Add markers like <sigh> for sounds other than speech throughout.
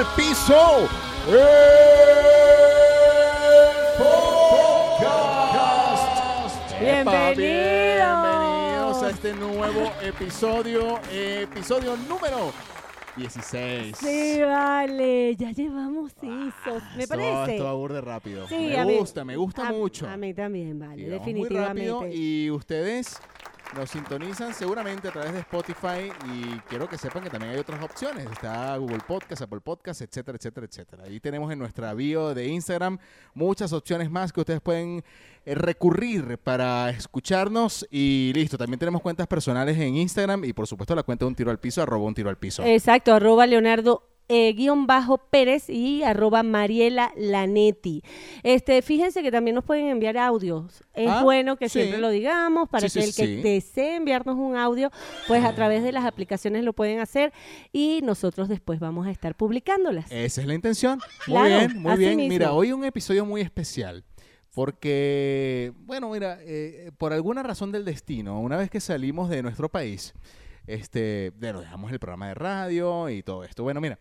al Piso. el Bienvenidos. bienvenidos a este nuevo episodio, episodio número 16. Sí, vale, ya llevamos esos. Me Esto- parece. Esto aburre rápido. Sí, me a mí- gusta, me gusta a- mucho. A mí también, vale, Sí, vamos muy definitivamente. rápido y ustedes nos sintonizan seguramente a través de Spotify y quiero que sepan que también hay otras opciones. Está Google Podcast, Apple Podcast, etcétera, etcétera, etcétera. Ahí tenemos en nuestra bio de Instagram muchas opciones más que ustedes pueden eh, recurrir para escucharnos y listo. También tenemos cuentas personales en Instagram y por supuesto la cuenta de un tiro al piso, arroba un tiro al piso. Exacto, arroba Leonardo eh, guion bajo Pérez y arroba Mariela Lanetti. Este, fíjense que también nos pueden enviar audios. Es Ah, bueno que sí. siempre lo digamos para Sí, que sí, el que desee enviarnos un audio, pues a través de las aplicaciones lo pueden hacer y nosotros después vamos a estar publicándolas. Esa es la intención. Muy Claro, bien, muy bien. mismo. Mira, hoy un episodio muy especial. Porque, bueno, mira, eh, por alguna razón del destino, una vez que salimos de nuestro país, este, bueno, dejamos el programa de radio y todo esto. Bueno, mira,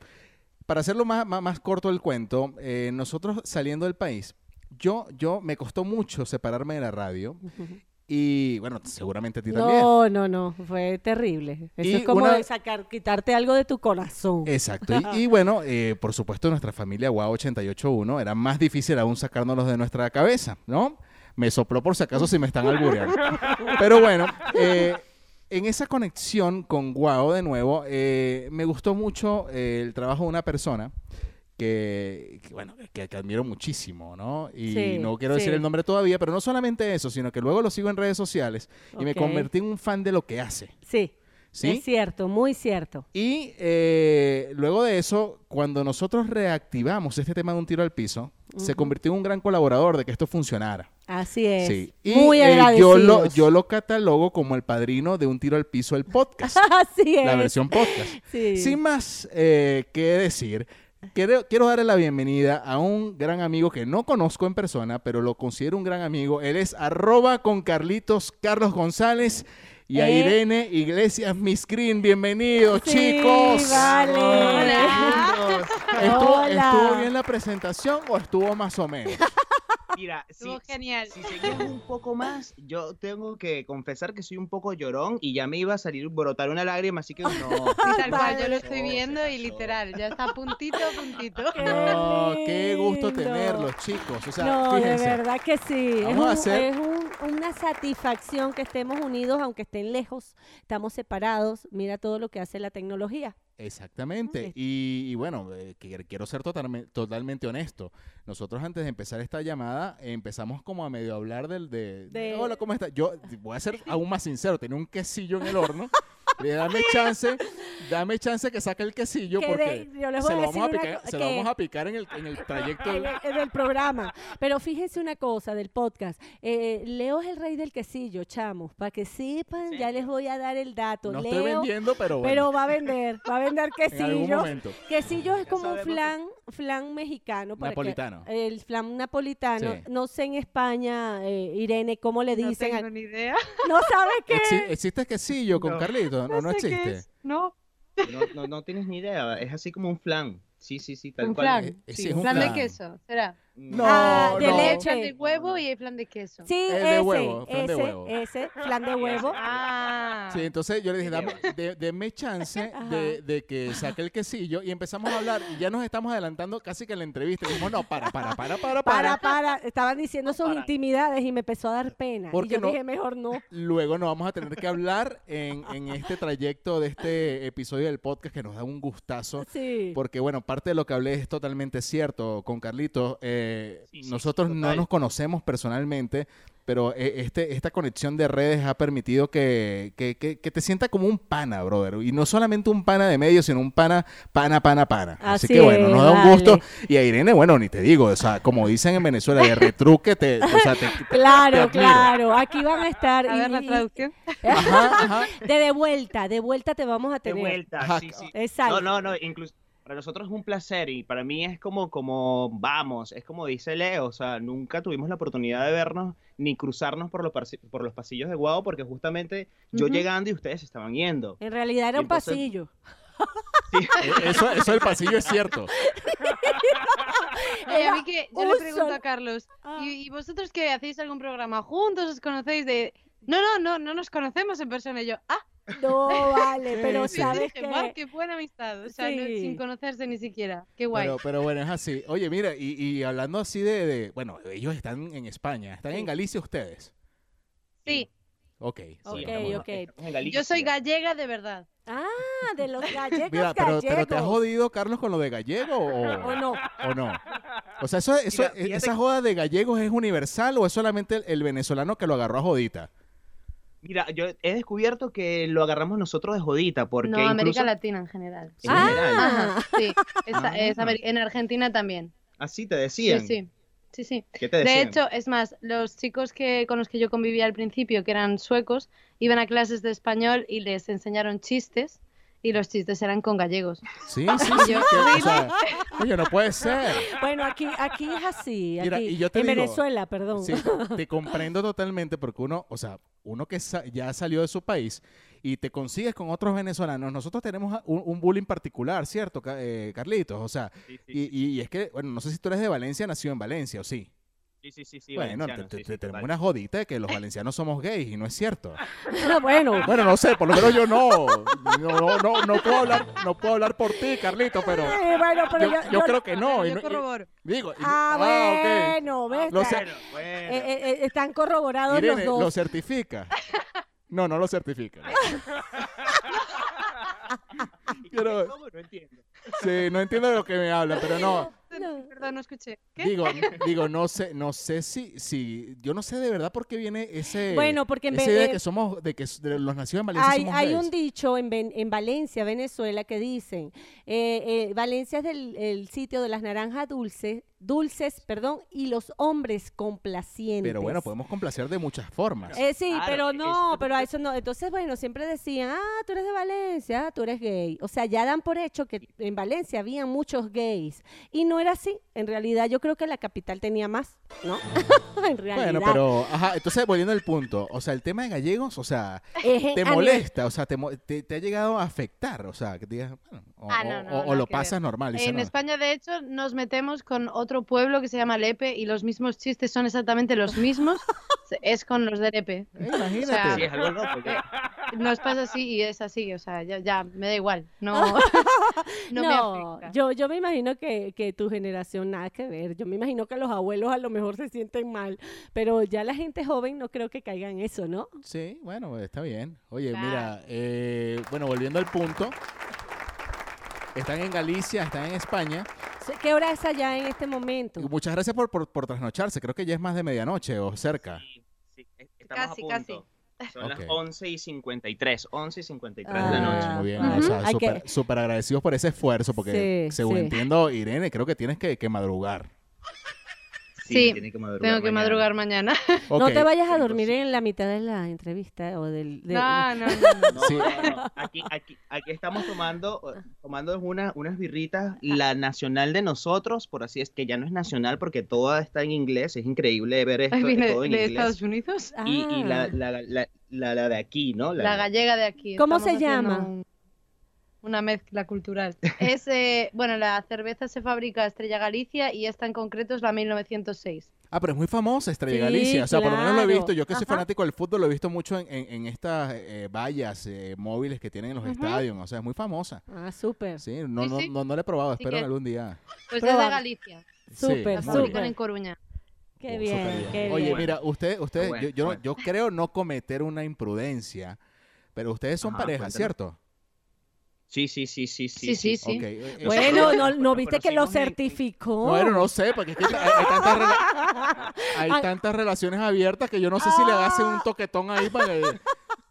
para hacerlo más, más, más corto el cuento, eh, nosotros saliendo del país, yo, yo me costó mucho separarme de la radio y, bueno, seguramente a ti también. No, no, no, fue terrible. Eso Y es como una- de sacar, quitarte algo de tu corazón. Exacto. Y, y <laughs> bueno, eh, por supuesto, nuestra familia Guau 881 era más difícil aún sacárnoslos de nuestra cabeza, ¿no? Me sopló por si acaso si me están albureando. Pero bueno, eh, en esa conexión con Guau de nuevo, eh, me gustó mucho eh, el trabajo de una persona que, que, bueno, que, que admiro muchísimo, ¿no? Y Sí, no quiero decir el nombre todavía, pero no solamente eso, sino que luego lo sigo en redes sociales y me convertí en un fan de lo que hace, Sí, ¿sí? es cierto, muy cierto. Y eh, luego de eso, cuando nosotros reactivamos este tema de un tiro al piso, se convirtió en un gran colaborador de que esto funcionara. Así es. Sí. Y muy eh, yo, agradecidos. lo, yo lo catalogo como el padrino de un tiro al piso, el podcast, <laughs> Así es. la versión podcast. Sí. Sin más eh, que decir, quiero, quiero darle la bienvenida a un gran amigo que no conozco en persona, pero lo considero un gran amigo. Él es arroba con Carlitos Carlos González y a Eh. Irene Iglesias Miss Green. Bienvenidos, Sí, chicos. vale. Hola. ¿Estuvo, Hola. ¿Estuvo bien la presentación o estuvo más o menos? Mira, si, Estuvo genial. si seguimos un poco más, yo tengo que confesar que soy un poco llorón y ya me iba a salir brotar una lágrima, así que no. Sí, <laughs> tal cual, yo lo estoy viendo y literal, ya está puntito a puntito. <laughs> Qué No, qué gusto tenerlos, chicos. O sea, no, fíjense. de verdad que sí. Es, Vamos a un- hacer- es un- una satisfacción que estemos unidos, aunque estén lejos, estamos separados. Mira todo lo que hace la tecnología. Exactamente. Y, y bueno, eh, que- quiero ser totalme- totalmente honesto. Nosotros antes de empezar esta llamada empezamos como a medio hablar del de, De- hola, ¿cómo estás? Yo voy a ser aún más sincero, tenía un quesillo en el horno. <laughs> Le dame <laughs> chance, dame chance que saque el quesillo Que porque de- yo les se lo a vamos a picar, co- se lo que- vamos a picar en el, en el trayecto. en el, en programa. Pero fíjense una cosa del podcast. Eh, Leo es el rey del quesillo, chamos. Para que sepan, ya les voy a dar el dato. No estoy Leo, vendiendo, pero bueno, pero va a vender, va a vender <laughs> en algún quesillo. momento. Quesillo es como un flan, flan mexicano. para que- Napolitano. el flan napolitano. Sí. No sé en España, eh, Irene, cómo le No dicen. tengo a- ni idea. <laughs> No sabes qué. Exi- ¿Existe quesillo con No. Carlito? No, no, sé qué existe. es. No, No, no, no tienes ni idea, es así como un flan. Sí, sí, sí, tal un cual. flan. Eh, sí, Sí, es un flan flan. de queso, será. No, Ah, de no. Leche. de huevo y hay flan de queso. Sí, El de ese, huevo, flan de huevo. ese, flan de huevo. Ah. Sí, entonces yo le dije, dame, de- deme chance <laughs> de, de que saque el quesillo y empezamos a hablar y ya nos estamos adelantando casi que en la entrevista. Y dijimos, no, para, para, para, para, Para, para. para, estaban diciendo sus para. intimidades y me empezó a dar pena. ¿Por Y qué yo no? dije, mejor no. Luego nos vamos a tener que hablar en, en este trayecto de este episodio del podcast que nos da un gustazo. Sí. Porque, bueno, parte de lo que hablé es totalmente cierto con Carlitos. eh, Sí, sí, nosotros no nos conocemos personalmente, pero eh, este, esta conexión de redes ha permitido que, que, que- que te sienta como un pana, brother. Y no solamente un pana de medio, sino un pana, pana, pana, pana. Así, Así que, bueno, nos da un gusto. Y a Irene, bueno, ni te digo, o sea, como dicen en Venezuela, de retruque, te, o sea, te- te- te Claro, claro. Aquí van a estar. A y- ver la y- traducción. Ajá, ajá. de de vuelta, de vuelta te vamos a De tener. vuelta, Ajá. sí, sí. Exacto. No, no, no, incluso para nosotros es un placer y para mí es como, como, vamos, es como dice Leo, o sea, nunca tuvimos la oportunidad de vernos ni cruzarnos por los, por los pasillos de Guau porque justamente yo llegando y ustedes estaban yendo. En realidad era Y un entonces- pasillo. <laughs> Sí. E- Eso, eso del pasillo es cierto. Oye, a mí que yo le pregunto a Carlos, Ah. ¿y, y vosotros que hacéis algún programa juntos? ¿Os conocéis de...? No, no, no, no nos conocemos en persona. Y yo, ah, No, vale, pero Sí, sabes dije, "Guau, que... qué buena amistad. O sea, no- Sí. sin conocerse ni siquiera. Qué guay. Pero, pero bueno, es así. Oye, mira, y, y hablando así de, de- Bueno, ellos están en España. ¿Están en. Galicia ustedes? sí, Ok. Sí, Ok, estamos- ok. estamos en Galicia. yo soy gallega de verdad. Ah, de los <laughs> gallegos Mira, pero, pero ¿te has jodido, Carlos, con lo de gallego o, ¿O no? o no? O sea, eso, eso, Mira, ¿esa joda de gallegos es universal o es solamente el, el venezolano que lo agarró a jodita? Mira, yo he descubierto que lo agarramos nosotros de jodita, porque no, América Latina en general. en general, Ah, Ajá, sí. Ah. es en Argentina también. así te decían. Sí, sí. Sí, sí. ¿Qué te De decían? hecho, es más, los chicos que con los que yo convivía al principio, que eran suecos, iban a clases de español y les enseñaron chistes y los chistes eran con gallegos. Sí, <laughs> sí, sí. Yo- que- o sea, oye, no puede ser. Bueno, aquí, aquí es así. Mira, aquí, y yo te en digo- Venezuela, perdón. Sí, te comprendo totalmente porque uno, o sea, uno que sa- ya salió de su país y te consigues con otros venezolanos, nosotros tenemos a- un, un bullying particular, ¿cierto, eh, Carlitos? O sea, Sí, sí, y, y- y es que, bueno, no sé si tú eres de Valencia, nacido en Valencia, ¿o sí? Sí, sí, sí, sí, bueno, te- sí, te- sí, tenemos total. una jodita de que los valencianos somos gays y no es cierto. <laughs> bueno, Bueno, no sé, por lo menos yo no. No, no, no, no puedo hablar, no puedo hablar por ti, Carlito, pero <laughs> eh, bueno, pero yo, yo, yo creo que no. yo corroboro. digo, y- Ah, ok. bueno, ¿ves? Lo sé. Bueno, bueno. Eh, eh, están corroborados Irene, los ¿lo dos. certifica? <laughs> No, no lo certifica. ¿Y pero- cómo? No entiendo. Sí, no entiendo de lo que me hablan, pero no. No. Perdón, no escuché. ¿Qué? Digo, <laughs> digo, no sé, no sé si, si, yo no sé de verdad por qué viene ese, Bueno, porque en esa idea de de- que somos, de que de los nacidos en Valencia Hay, somos hay un dicho en, en Valencia, Venezuela, que dicen, eh, eh, Valencia es del, el sitio de las naranjas dulces, dulces, perdón, y los hombres complacientes. Pero bueno, podemos complacer de muchas formas. Eh, sí, Claro, pero no, es- pero a eso no. Entonces, bueno, siempre decían, ah, tú eres de Valencia, tú eres gay. O sea, ya dan por hecho que en Valencia había muchos gays. Y no era así. En realidad, yo creo que la capital tenía más, ¿no? <laughs> en realidad. Bueno, pero, ajá, entonces volviendo al punto, o sea, el tema de gallegos, o sea, Es- te molesta, o sea, te, te, te ha llegado a afectar, o sea, que te digas, bueno, o, Ah, no, no, o- o lo pasas normal. En no. España, de hecho, nos metemos con otro pueblo que se llama Lepe y los mismos chistes son exactamente los mismos. <laughs> es con los de Lepe. Imagínate. o sea, Sí, es algo loco. <laughs> que- Nos pasa así y es así. O sea, ya, ya me da igual. No, <laughs> no, No, yo, yo me imagino que, que tu generación nada que ver. Yo me imagino que los abuelos a lo mejor se sienten mal, pero ya la gente joven no creo que caiga en eso, ¿no? Sí, bueno, está bien. Oye, Claro. mira, eh, bueno, volviendo al punto, están en Galicia, están en España. ¿Qué hora es allá en este momento? Muchas gracias por, por, por trasnocharse, creo que ya es más de medianoche o cerca. Sí, sí, es- estamos Casi, a casi. Son Ok. las 11 y 53, 11 y 53 Ah, de la Muy noche. muy bien. Ujú. O sea, súper agradecidos por ese esfuerzo, porque Sí, según sí. entiendo, Irene, creo que tienes que, que madrugar. Sí, tiene que madrugar Tengo que mañana. madrugar mañana. <laughs> No te vayas a entonces- dormir en la mitad de la entrevista o del... de- No, no, no. no. <laughs> No, Sí. no, no. Aquí, aquí, aquí estamos tomando, tomando una, unas birritas, la nacional de nosotros, por así es que ya no es nacional porque toda está en inglés, es increíble ver esto Ay, viene todo en de inglés. Estados Unidos. Y, y la, Ah. la, la, la, la de aquí, ¿no? La gallega de aquí. ¿Cómo Estamos se llama? un- una mezcla cultural. <laughs> Es, eh, bueno, la cerveza se fabrica Estrella Galicia y esta en concreto es la 1906. Ah, pero es muy famosa Estrella Sí, Galicia. O sea, por lo menos lo he visto. Yo que soy Ajá. fanático del fútbol, lo he visto mucho en, en- en estas eh, vallas eh, móviles que tienen en los estadios. O sea, es muy famosa. Ah, súper. Sí, no, Sí, no, sí. no, he probado. Así Espero que- algún día. Pues es de Galicia. Súper, súper. en Coruña. Qué Oh, bien, qué Oye, bien. mira, usted, usted, bueno, yo, yo, bueno. yo creo no cometer una imprudencia, pero ustedes son Ajá, pareja, cuéntame. ¿cierto? Sí, sí, sí, sí, sí. Sí, sí, sí. Eh, eh, Bueno, no, viste que lo certificó. Bueno, no sé, porque es que hay, hay tantas, rela- <laughs> hay Ay. tantas relaciones abiertas que yo no sé si le hacen Ah. un toquetón ahí para que...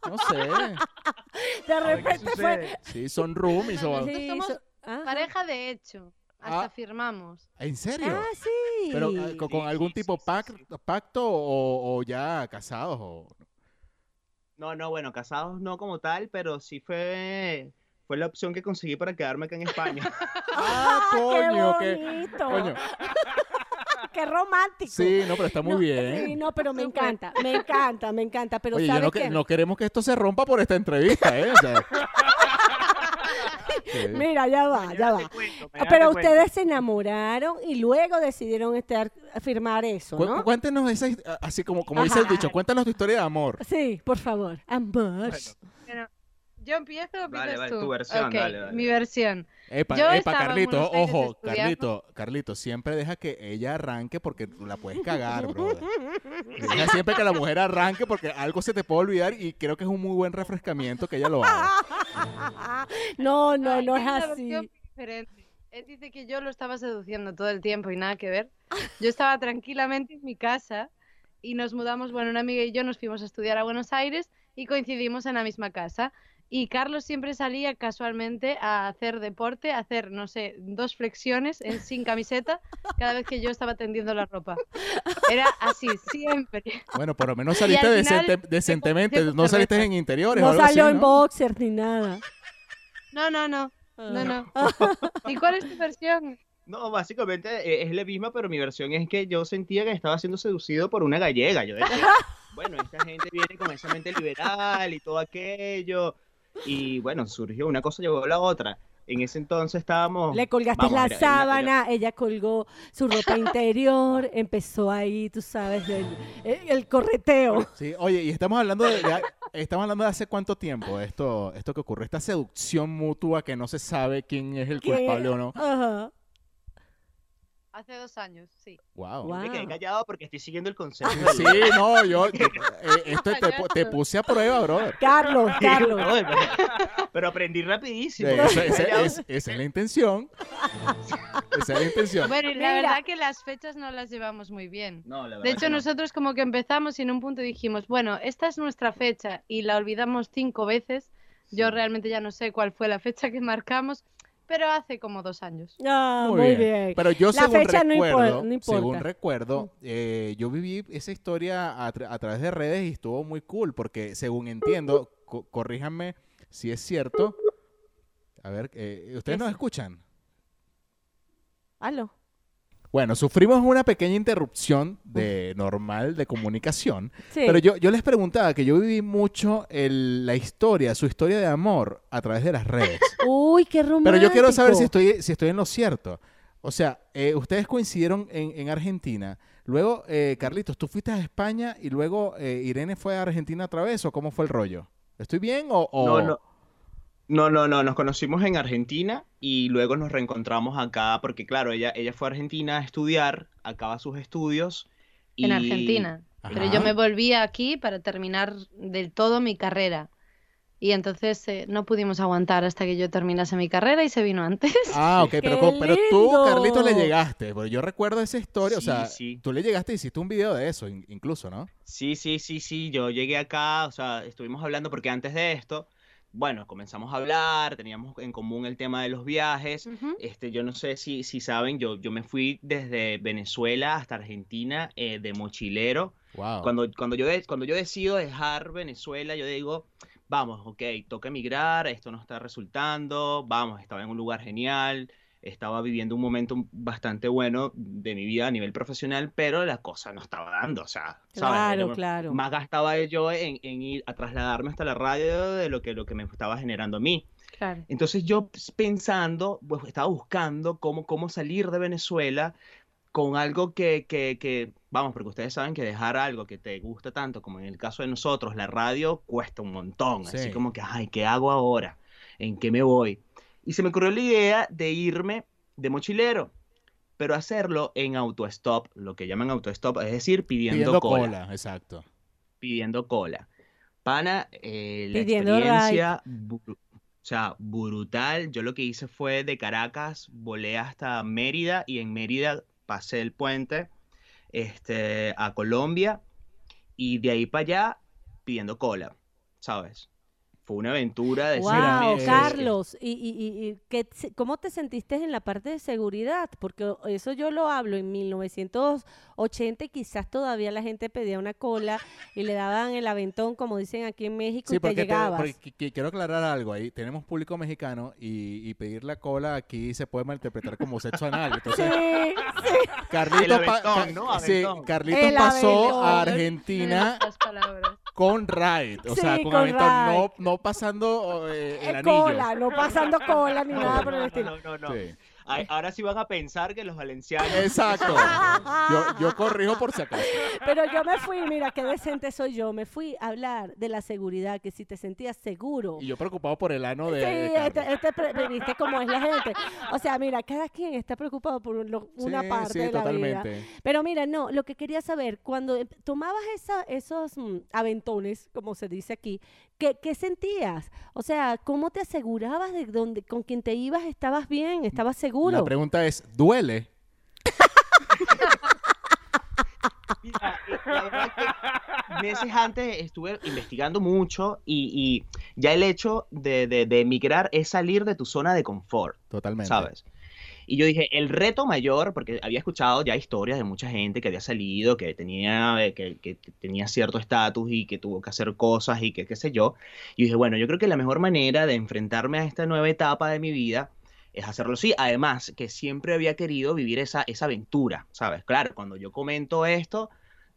No sé. <laughs> de repente fue. Sí, son roomies o... Somos so- ah. Pareja de hecho. Hasta Ah. firmamos. ¿En serio? Ah, sí. Pero ah, con, con Sí, algún sí, tipo sí, sí, pac- sí. pacto o, o ya casados o... No, no, bueno, casados no como tal, pero sí fue, fue la opción que conseguí para quedarme acá en España. <laughs> Ah, <laughs> coño, qué qué, bonito. coño. <laughs> Qué romántico. Sí, no, pero está muy No, bien. Sí, no, pero me encanta, me encanta, me encanta. Pero Oye, yo ¿sabes no, que- qué? no queremos que esto se rompa por esta entrevista, ¿eh? O sea, Sí. Mira, ya va, ya va. cuento, Pero te cuento. ustedes se enamoraron y luego decidieron estar, firmar eso, Cu- ¿no? Cuéntenos esa, así como, como dice el dicho, cuéntanos tu historia de amor. Sí, por favor. Amor. Bueno, ¿Yo empiezo o Vale, empiezas vale, tú? tu versión, dale, dale. mi versión. Epa, Yo epa, Carlito, ojo, estudiando. Carlito, Carlito, siempre deja que ella arranque porque la puedes cagar, brother. Deja siempre que la mujer arranque porque algo se te puede olvidar y creo que es un muy buen refrescamiento que ella lo haga. <laughs> No, no, no es una así. versión muy diferente. Él dice que yo lo estaba seduciendo todo el tiempo y nada que ver. Yo estaba tranquilamente en mi casa y nos mudamos, bueno, una amiga y yo nos fuimos a estudiar a Buenos Aires y coincidimos en la misma casa. Y Carlos siempre salía casualmente a hacer deporte, a hacer, no sé, dos flexiones en, sin camiseta cada vez que yo estaba tendiendo la ropa. Era así, siempre. Bueno, por lo menos saliste decente- decentemente, no saliste en interiores o No algo así, salió en ¿no? boxer ni nada. No, no, no, no, no. Ah. ¿Y cuál es tu versión? No, básicamente eh, es la misma, pero mi versión es que yo sentía que estaba siendo seducido por una gallega. Yo decía, <laughs> bueno, esta gente viene con esa mente liberal y todo aquello. Y bueno, surgió una cosa, llegó la otra. En ese entonces estábamos... Le colgaste vamos, la era- era una- sábana, ella colgó su ropa interior, <laughs> empezó ahí, tú sabes, el, el- el correteo. Sí, oye, y estamos hablando de, de- estamos hablando de hace cuánto tiempo esto, esto que ocurre, esta seducción mutua que no se sabe quién es el ¿Qué? culpable o no. Ajá. Hace dos años, sí. Wow. Guau. Me quedé callado porque estoy siguiendo el consejo. Sí, <laughs> no, yo eh, <laughs> esto te, te puse a prueba, brother. <laughs> Carlos, Carlos. Pero, pero aprendí rapidísimo. Esa, esa- Callado. es- esa es la intención. Esa es la intención. Bueno, y la Mira. verdad que las fechas no las llevamos muy bien. No, la verdad De hecho, que no. nosotros como que empezamos y en un punto dijimos, bueno, esta es nuestra fecha y la olvidamos cinco veces. Yo realmente ya no sé cuál fue la fecha que marcamos, pero hace como dos años. Ah, Muy muy, bien. bien. Pero yo La según fecha no recuerdo, no importa. según recuerdo, eh, yo viví esa historia a, tra- a través de redes y estuvo muy cool porque según entiendo, co- corríjanme si es cierto. A ver, eh, ¿ustedes ¿Qué nos es? escuchan? Aló. Bueno, sufrimos una pequeña interrupción de normal de comunicación, Sí. pero yo, yo les preguntaba que yo viví mucho el- la historia, su historia de amor a través de las redes. <laughs> Uy, qué romántico. Pero yo quiero saber si estoy, si estoy en lo cierto. O sea, eh, ustedes coincidieron en, en Argentina. Luego, eh, Carlitos, tú fuiste a España y luego eh, Irene fue a Argentina otra vez, ¿o cómo fue el rollo? ¿Estoy bien o...? o- No, no. No, no, no, nos conocimos en Argentina y luego nos reencontramos acá porque claro, ella, ella fue a Argentina a estudiar, acaba sus estudios y... En Argentina. Pero yo me volví aquí para terminar del todo mi carrera. Y entonces eh, no pudimos aguantar hasta que yo terminase mi carrera y se vino antes. Ah, ok, pero, ¡Qué co- pero tú, lindo! Carlitos, le llegaste. Porque yo recuerdo esa historia, o Sí, sea, sí. tú le llegaste y hiciste un video de eso, in- incluso, ¿no? Sí, sí, sí, sí, yo llegué acá, o sea, estuvimos hablando porque antes de esto, bueno, comenzamos a hablar, teníamos en común el tema de los viajes. Este, yo no sé si, si saben, yo, yo me fui desde Venezuela hasta Argentina eh, de mochilero. Wow. Cuando, cuando, yo de- cuando yo decido dejar Venezuela, yo digo, vamos, ok, toca emigrar, esto no está resultando, vamos, estaba en un lugar genial, estaba viviendo un momento bastante bueno de mi vida a nivel profesional, pero la cosa no estaba dando, o sea, ¿sabes? Claro, Era- claro. Más gastaba yo en, en ir a trasladarme hasta la radio de lo que, lo que me estaba generando a mí. Claro. Entonces yo pues, pensando, pues, estaba buscando cómo, cómo salir de Venezuela con algo que, que, que, vamos, porque ustedes saben que dejar algo que te gusta tanto, como en el caso de nosotros, la radio cuesta un montón, Sí. así como que, ay, ¿qué hago ahora? ¿En qué me voy? Y se me ocurrió la idea de irme de mochilero, pero hacerlo en autostop, lo que llaman autostop, es decir, pidiendo, Pidiendo cola cola, exacto. pidiendo cola. Pana, eh, la Pidiendo experiencia, o sea, brutal. Yo lo que hice fue de Caracas, volé hasta Mérida y en Mérida pasé el puente este, a Colombia y de ahí para allá pidiendo cola, ¿sabes? Fue una aventura de seis Wow, meses. Carlos, ¿y, y, y- qué se- cómo te sentiste en la parte de seguridad? Porque eso yo lo hablo en 1980 y quizás todavía la gente pedía una cola y le daban el aventón, como dicen aquí en México, Sí, y te llegabas. porque qui- qui- quiero aclarar algo ahí. Tenemos público mexicano y, y pedir la cola aquí se puede malinterpretar como sexo anal. <laughs> Entonces, Sí, Carlitos, pa- ¿no? sí. Carlitos pasó aventón. a Argentina las palabras. Con ride. O sea, Sí, con, con ride. no, no pasando eh, el Eh, anillo. cola, no pasando cola ni No, nada no, por el no, estilo. no, no, no. Sí. Ay, Ahora sí van a pensar que los valencianos. <laughs> Exacto. <laughs> Yo, yo corrijo por si acaso. Pero yo me fui, mira, qué decente soy yo. Me fui a hablar de la seguridad, que si te sentías seguro. Y yo preocupado por el ano de, Sí, de Carlos. este, este pre- viste cómo es la gente. O sea, mira, cada quien está preocupado por lo- una Sí, parte sí, de la vida. totalmente. Pero mira, no, lo que quería saber, cuando em- tomabas esa, esos mm, aventones, como se dice aquí, ¿qué, qué sentías? O sea, ¿cómo te asegurabas de donde con quien te ibas estabas bien, estabas seguro? La pregunta es, ¿duele? Mira, la verdad que meses antes estuve investigando mucho y, y ya el hecho de, de- de emigrar es salir de tu zona de confort, Totalmente. ¿sabes? Y yo dije, el reto mayor, porque había escuchado ya historias de mucha gente que había salido, que tenía, eh, que, que tenía cierto estatus y que tuvo que hacer cosas y que qué sé yo. Y dije, bueno, yo creo que la mejor manera de enfrentarme a esta nueva etapa de mi vida es hacerlo así. Además, que siempre había querido vivir esa, esa aventura, ¿sabes? Claro, cuando yo comento esto,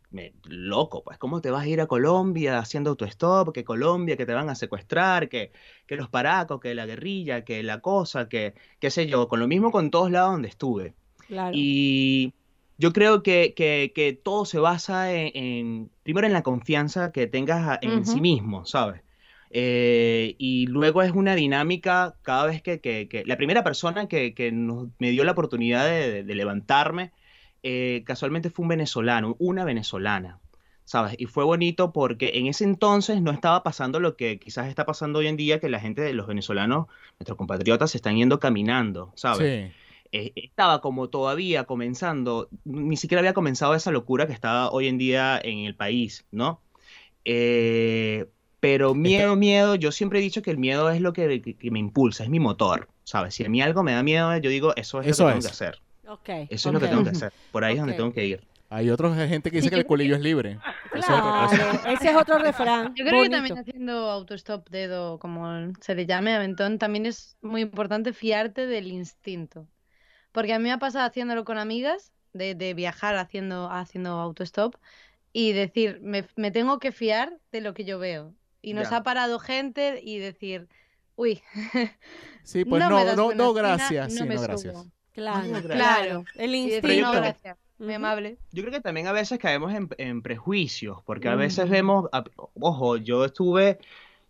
me, loco, pues, ¿cómo te vas a ir a Colombia haciendo autostop? Que Colombia, que te van a secuestrar, que, que los paracos, que la guerrilla, que la cosa, que qué sé yo, con lo mismo con todos lados donde estuve. Claro. Y yo creo que, que- que todo se basa en, en- primero en la confianza que tengas en sí mismo, ¿sabes? Eh, y luego es una dinámica cada vez que, que- que- la primera persona que, que nos- me dio la oportunidad de, de- de levantarme, eh, casualmente fue un venezolano, una venezolana, ¿sabes? Y fue bonito porque en ese entonces no estaba pasando lo que quizás está pasando hoy en día, que la gente de los venezolanos, nuestros compatriotas, se están yendo caminando, ¿sabes? Sí. eh, estaba como todavía comenzando, ni siquiera había comenzado esa locura que está hoy en día en el país, ¿no? Eh, pero miedo, miedo, yo siempre he dicho que el miedo es lo que, que- que me impulsa, es mi motor, ¿sabes? Si a mí algo me da miedo, yo digo, eso es Eso lo que tengo es. que hacer, Ok, eso es lo que tengo que hacer, por ahí es donde tengo que ir. Hay otra gente que dice Sí, que el culillo es libre. Eso es. Claro, ese es otro refrán. <laughs> Yo creo que bonito. también haciendo autostop dedo, como se le llame, aventón, también es muy importante fiarte del instinto. Porque a mí me ha pasado haciéndolo con amigas, de, de viajar haciendo, haciendo autostop, y decir, me, me tengo que fiar de lo que yo veo. Y nos Ya. ha parado gente y decir, uy, <laughs> Sí, pues no, no, me no, das no, buena gracias. no sí, me no, gracias. subo. Claro, Claro. claro. El instinto. no, gracias, muy amable. Yo creo que también a veces caemos en, en prejuicios, porque a veces Ujú. vemos, a- ojo, yo estuve,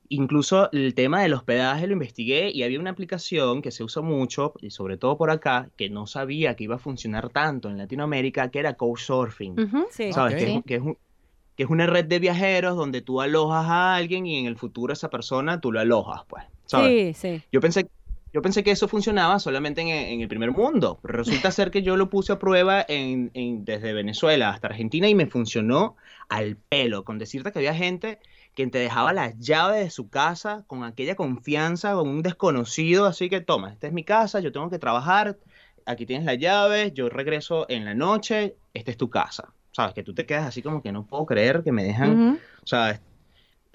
incluso el tema del hospedaje lo investigué y había una aplicación que se usa mucho, y sobre todo por acá, que no sabía que iba a funcionar tanto en Latinoamérica, que era Couchsurfing, Ujú. Sí. ¿sabes? Ok. Que, es, que es un- que es una red de viajeros donde tú alojas a alguien y en el futuro esa persona tú lo alojas, pues, ¿sabes? Sí, sí. Yo pensé, yo pensé que eso funcionaba solamente en, en el primer mundo. pero Resulta ser que yo lo puse a prueba en, en- desde Venezuela hasta Argentina y me funcionó al pelo. Con decirte que había gente que te dejaba las llaves de su casa con aquella confianza, con un desconocido. Así que toma, esta es mi casa, yo tengo que trabajar. Aquí tienes las llaves, yo regreso en la noche, esta es tu casa. Sabes, que tú te quedas así como que no puedo creer que me dejan. Ujú. O sea, es,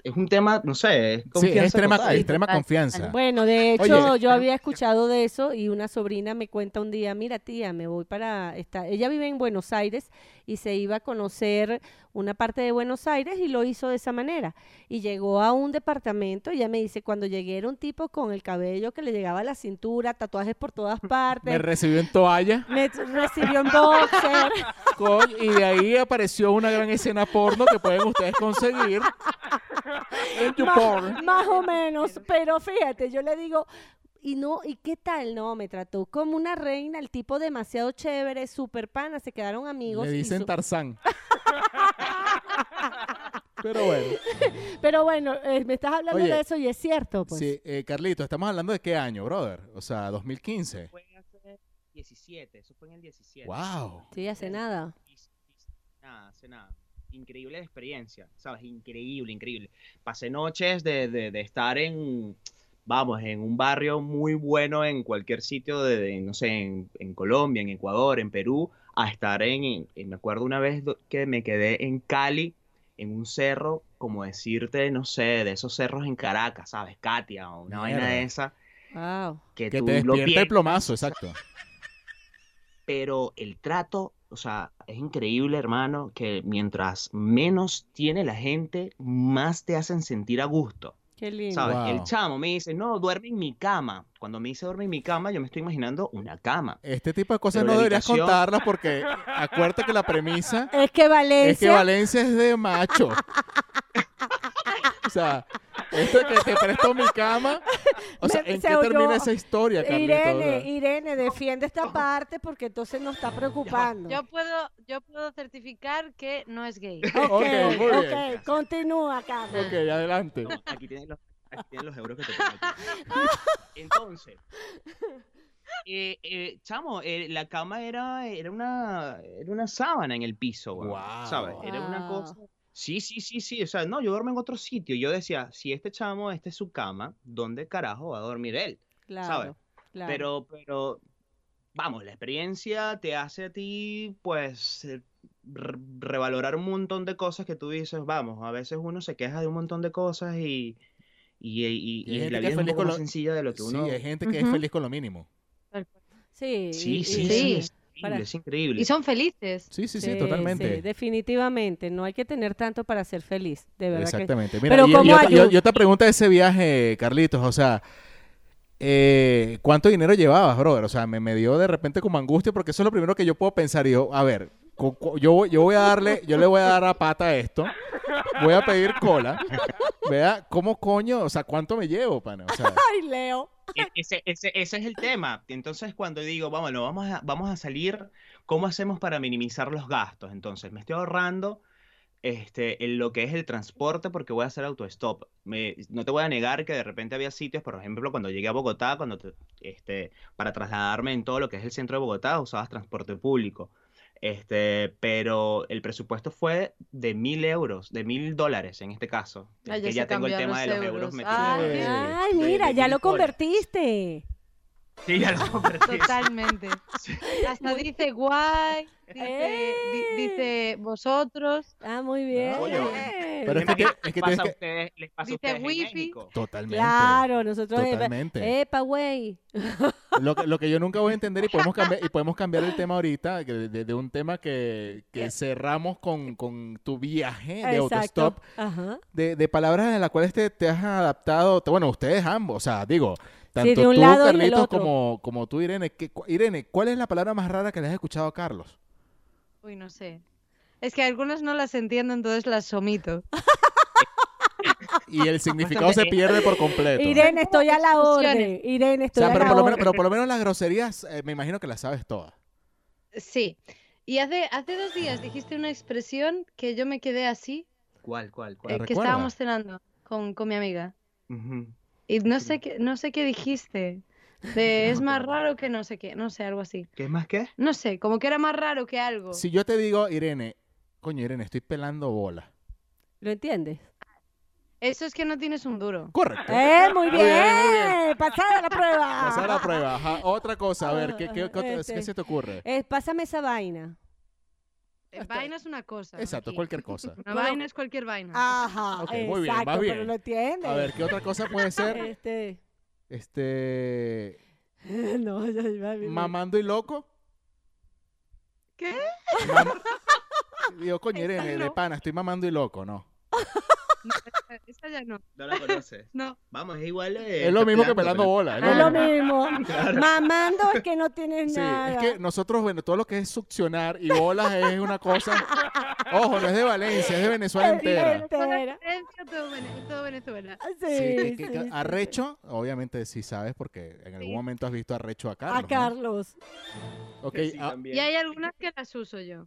es un tema, no sé, es Sí, es confianza extrema, total. extrema confianza. Bueno, de hecho, Oye. yo había escuchado de eso y una sobrina me cuenta un día, mira tía, me voy para esta, ella vive en Buenos Aires y se iba a conocer una parte de Buenos Aires y lo hizo de esa manera. Y llegó a un departamento y ella me dice, cuando llegué era un tipo con el cabello que le llegaba a la cintura, tatuajes por todas <laughs> Me partes. recibió en toalla Me recibió en boxer. <laughs> y de ahí apareció una gran escena porno que pueden ustedes conseguir en YouPorn. más, más o menos, pero fíjate, yo le digo, y no, ¿y qué tal? No, me trató como una reina, el tipo demasiado chévere, super pana, se quedaron amigos. Le y dicen su- Tarzán. <laughs> Pero bueno, Pero bueno, eh, me estás hablando Oye, de eso y es cierto, pues. sí, eh, Carlito, estamos hablando de qué año, brother? O sea, 2015. Fue hace 17, eso fue en el 17. Wow. Sí, hace nada. Y- y- Nada, hace nada. Increíble experiencia, ¿sabes? Increíble, increíble. Pasé noches de, de- de estar en, vamos, en un barrio muy bueno en cualquier sitio de, de, no sé, en, en Colombia, en Ecuador, en Perú, a estar en, me acuerdo una vez que me quedé en Cali, en un cerro, como decirte, no sé, de esos cerros en Caracas, ¿sabes? Katia, o una vaina de esa, Wow. que, Que tú te despierta el plomazo, exacto. pero el trato o sea, es increíble, hermano, que mientras menos tiene la gente, más te hacen sentir a gusto. Qué lindo. ¿Sabes? El chamo me dice, no, duerme en mi cama. Cuando me dice duerme en mi cama, yo me estoy imaginando una cama. Este tipo de cosas Pero no deberías habitación- contarlas porque acuérdate que la premisa <laughs> Es que Valencia... es que Valencia es de macho. <laughs> o sea, esto que te presto mi cama. O sea, ¿en se qué oyó- termina esa historia, Carlito? Irene, Irene, defiende esta parte porque entonces nos está preocupando. Yo puedo, yo puedo certificar que no es gay. <laughs> Ok, Ok, muy bien. continúa, Carlos. Ok, adelante. No, aquí tienes los, aquí tienes los euros que te pongo aquí. Entonces, eh, eh, chamo, eh, la cama era, era, una, era una sábana en el piso, Guau. ¿sabes? Era una Wow. cosa... Sí, sí, sí, sí, o sea, no, yo duermo en otro sitio. Yo decía, si este chamo, este es su cama, ¿dónde carajo va a dormir él? Claro, ¿sabes? claro. Pero, pero, vamos, la experiencia te hace a ti, pues, eh, re- revalorar un montón de cosas que tú dices, vamos, a veces uno se queja de un montón de cosas y, y, y- Y y la vida es un poco más lo- sencilla de lo que Sí, uno... hay gente que es feliz con lo mínimo. Sí, Sí, y- sí, y- sí, Sí. Es Para- increíble, es increíble. Y son felices. Sí, sí, sí, sí, totalmente. sí, definitivamente. No hay que tener tanto para ser feliz, de verdad que Exactamente. Mira, Pero y- y ¿cómo yo, te- yo- yo te pregunto de ese viaje, Carlitos, o sea, eh, ¿cuánto dinero llevabas, brother? O sea, me, me dio de repente como angustia porque eso es lo primero que yo puedo pensar. Y yo, a ver, co- co- yo, voy- yo voy a darle, yo le voy a dar a pata a esto, voy a pedir cola, vea, ¿cómo coño? O sea, ¿cuánto me llevo, pana? O sea, Ay, Leo. E- Ese, ese, ese es el tema. Entonces, cuando digo, vamos, vamos a, vamos a salir, ¿cómo hacemos para minimizar los gastos? Entonces, me estoy ahorrando este, en lo que es el transporte porque voy a hacer autostop. Me, no te voy a negar que de repente había sitios, por ejemplo, cuando llegué a Bogotá, cuando te- este, para trasladarme en todo lo que es el centro de Bogotá, usabas transporte público. Este, pero el presupuesto fue de mil euros, de mil dólares en este caso. Ah, Es ya que ya tengo el tema de los los euros euros. metidos. Ah, Eh, Ay, mira, de ya lo dólares. convertiste. Sí, ya lo convertí. Totalmente. Hasta dice guay, dice, di- ¡Eh! dice vosotros, Ah, muy bien. Coño. Pero es que, ¿Qué te- es que pasa a que... ustedes, les pasa a Dice ustedes en wifi. México? Totalmente. Claro, nosotros... Totalmente. Epa, güey. <laughs> Lo que, lo que yo nunca voy a entender y podemos cambiar, y podemos cambiar el tema ahorita, que de, de un tema que, que cerramos con, con tu viaje de Exacto. autostop, Ajá. de, de palabras en las cuales te, te has adaptado, te- bueno, ustedes ambos, o sea, digo, tanto de un tú, lado y del Carlitos, otro. como, como tú, Irene. ¿Qué- cu- Irene, ¿cuál es la palabra más rara que le has escuchado a Carlos? uy, no sé. Es que algunas no las entiendo, entonces las omito. Y el significado <laughs> se pierde por completo. Irene, estoy a la orden. Irene, o estoy sea, a pero la por, lo menos, orden. pero por lo menos las groserías, eh, me imagino que las sabes todas. Sí. Y hace, hace dos días dijiste una expresión que yo me quedé así, ¿Cuál, cuál, eh, que estábamos cenando con, con mi amiga. Ujú. Y no sé qué, no sé qué dijiste. <laughs> De No es más raro que no sé qué, no sé, algo así. ¿Qué más qué? No sé, como que era más raro que algo. Si yo te digo, Irene, coño, Irene, estoy pelando bola. ¿Lo entiendes? Eso es que no tienes un duro. Correcto. ¡Eh, muy bien! ¡Pasada la prueba! Pasar la prueba. Ajá. Otra cosa, a ver, ¿qué, qué, qué, <laughs> Este. qué se te ocurre? Eh, pásame esa vaina. Eh, Vaina es una cosa. Exacto, aquí. cualquier cosa. Una Bueno. vaina es cualquier vaina. Ajá, Ok, muy bien, vas bien. pero lo entiendes. A ver, ¿qué otra cosa puede ser? <laughs> Este... Este. <laughs> no, ya iba bien. Mamando y loco. ¿Qué? Mam- <laughs> Digo, coño, Irene, de no. pana, estoy mamando y loco, ¿no? No, esa- ya no. No la conoces. <laughs> No. Vamos, es igual. eh, Es lo mismo que pelando, pelando bola. Es lo mismo. <laughs> Mamando es que no tienes Sí, nada. es que nosotros, bueno, todo lo que es succionar y bolas es una cosa. Ojo, no es de Valencia, es de Venezuela Es entera. entera. Todo, Vene- todo Venezuela. Sí, Sí, que- arrecho, obviamente sí sabes, porque en algún Sí. momento has visto arrecho a Carlos. A ¿no? Carlos. Ok, Que sí, ah. Y hay algunas que las uso yo.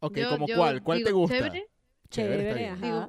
ok, Yo- ¿como yo cuál? ¿Cuál te gusta? Chévere, Chévere, ajá. Digo-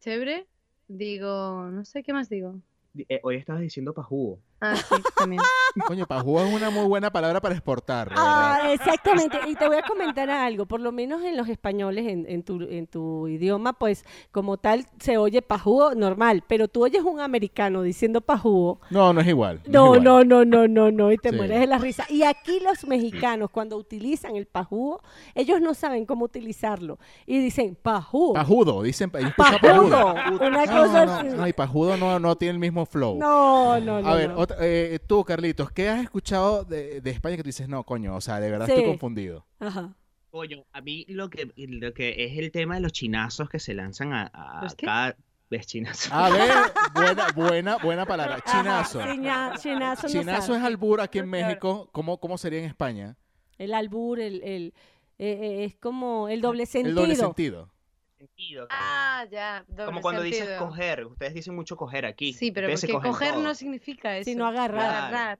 chévere. Digo, no sé qué más digo. Eh, hoy estabas diciendo pa' jugo. Ah, sí, también. <laughs> Coño, pajú es una muy buena palabra para exportar. Ah, exactamente. Y te voy a comentar algo, por lo menos en los españoles, en, en tu, en tu idioma, pues como tal se oye pajugo normal, pero tú oyes un americano diciendo pajugo. No, no es igual. No, igual. no, no, no, no, no, y te Sí. mueres de la risa. Y aquí los mexicanos, cuando utilizan el pajugo, ellos no saben cómo utilizarlo. Y dicen pajugo. Pajudo, dicen. Pajudo. pajudo. Una No, cosa no, así. no, y pajudo no, no tiene el mismo flow. No, no, no. A ver, no. Eh, tú, Carlitos, ¿qué has escuchado de, de España que tú dices, no, coño, o sea, de verdad Sí. estoy confundido? Ajá. Coño, a mí lo que, lo que es el tema de los chinazos que se lanzan a, a ¿Los qué? cada vez chinazo. A ver, <laughs> buena, buena, buena palabra. Chinazo. Ajá, chiña- chinazo no Chinazo sabe. es albur aquí en. México. ¿Cómo, cómo sería en España? El albur, el, el, eh, eh, es como el doble sentido. El doble sentido. Sentido, Ah, ya. Como cuando dices sentido. coger, ustedes dicen mucho coger aquí. Sí, pero porque coger todo. no significa eso. Sino agarrar. Agarrar.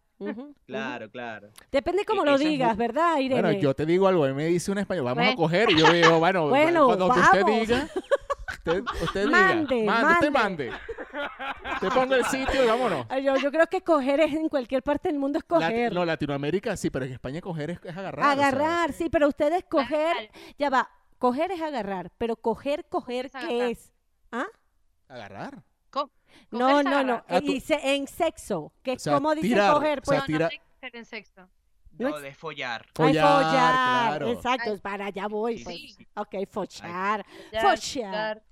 Claro, claro. Depende cómo E- lo digas, muy- ¿verdad, Irene? Bueno, yo te digo algo. Mí me dice un español, vamos a coger. Y yo digo, bueno, <laughs> Bueno, cuando usted diga, usted, usted Mande, diga, mande, usted mande. mande. Usted ponga el sitio y vámonos. Ay, Yo, yo creo que coger es en cualquier parte del mundo es Lati- coger. no, Latinoamérica sí, pero en España coger es, es agarrar. agarrar, sí, pero ustedes coger, ya va, coger es agarrar, pero coger, coger, Es ¿qué es? ¿Ah? agarrar. Co- No, no, no. Ah, dice en sexo, que es O sea, como dice tirar, coger, o pues. sea, No, no tira- hay que coger en sexto. no No, es- de follar. Ay, Follar, claro. Exacto, Ay. para allá voy. Sí, pues. sí. Ok, fochar. Ya, Follar.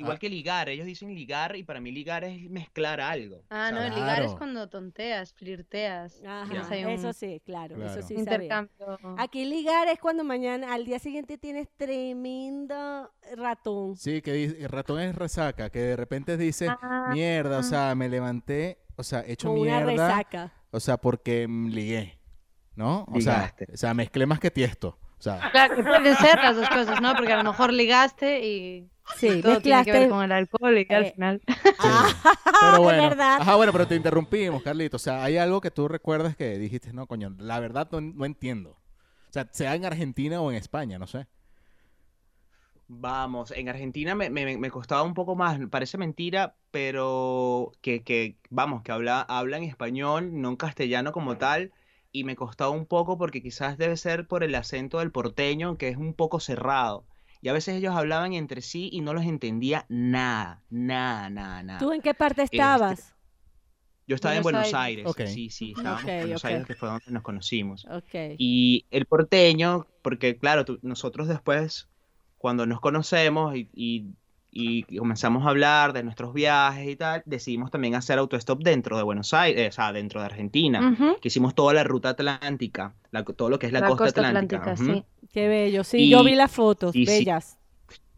Dar. Igual Ah. que ligar, ellos dicen ligar y para mí ligar es mezclar algo. Ah, no, ligar es cuando tonteas, flirteas. Ajá, un eso sí, claro, Claro. eso sí sabía. intercambio. Aquí ligar es cuando mañana, al día siguiente tienes tremendo ratón. Sí, que dice, ratón es resaca, que de repente dice, Ah, mierda, o ah. sea, me levanté, o sea, hecho Con una mierda, resaca. o sea, porque mm, ligué, ¿no? O sea, Ligaste. o sea, mezclé más que tiesto. O sea, Claro, que pueden ser las dos cosas, ¿no? Porque a lo mejor ligaste y Sí, <laughs> todo tiene que ver mezclaste. con el alcohol y que al Eh, final... <laughs> Ah, <laughs> pero bueno. verdad. Ajá, bueno, pero te interrumpimos, Carlito. O sea, hay algo que tú recuerdas que dijiste, no, coño, la verdad no, no entiendo. O sea, sea en Argentina o en España, no sé. Vamos, en Argentina me, me, me costaba un poco más, parece mentira, pero que, que vamos, que habla, habla en español, no en castellano como tal, y me costaba un poco porque quizás debe ser por el acento del porteño, que es un poco cerrado. Y a veces ellos hablaban entre sí y no los entendía nada, nada, nada, nada. ¿Tú en qué parte estabas? Yo estaba en Buenos Aires, sí, sí, estábamos en Buenos. Aires, que fue donde nos conocimos. Y el porteño, porque claro, tú- nosotros después, cuando nos conocemos y, y- y comenzamos a hablar de nuestros viajes y tal, decidimos también hacer autostop dentro de Buenos Aires, o sea, dentro de Argentina, Ujú. que hicimos toda la ruta atlántica, la- todo lo que es la, costa, atlántica. ujú. sí. Qué bello. Sí, Y- yo vi las fotos, y sí. bellas.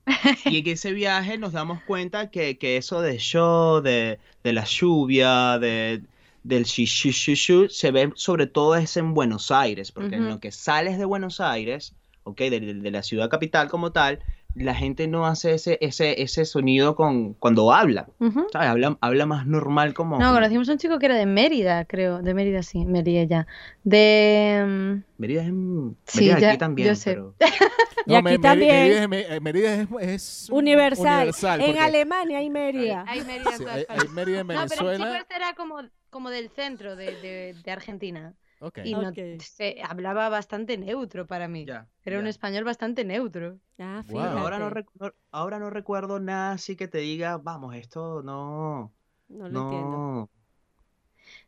<laughs> Y en ese viaje nos damos cuenta que, que eso de show, de, de la lluvia, de, del shi, shi, shi, shu, se ve sobre todo es en Buenos Aires, porque en Ujú. lo que sales de Buenos Aires, ok, de- de la ciudad capital como tal, la gente no hace ese, ese, ese sonido con, cuando habla, Ujú. ¿sabes? Habla, habla más normal como... No, conocimos a un chico que era de Mérida, creo. De Mérida, sí, Mérida ya. De... mm, Mérida es, en- Sí, Mérida ya- aquí también, yo sé. pero... <laughs> Y aquí también. Mérida, es, Mérida es, es Universal. universal, en Alemania hay Mérida. Hay Mérida en sí, hay, hay. Mérida en No, pero el chico Venezuela. este era como, como del centro de, de- de Argentina. Ok. Y no, se hablaba bastante neutro para mí. Era un español bastante neutro. Ah, Wow. Ahora no, no- ahora no recuerdo nada así que te diga, vamos, esto no, No lo entiendo.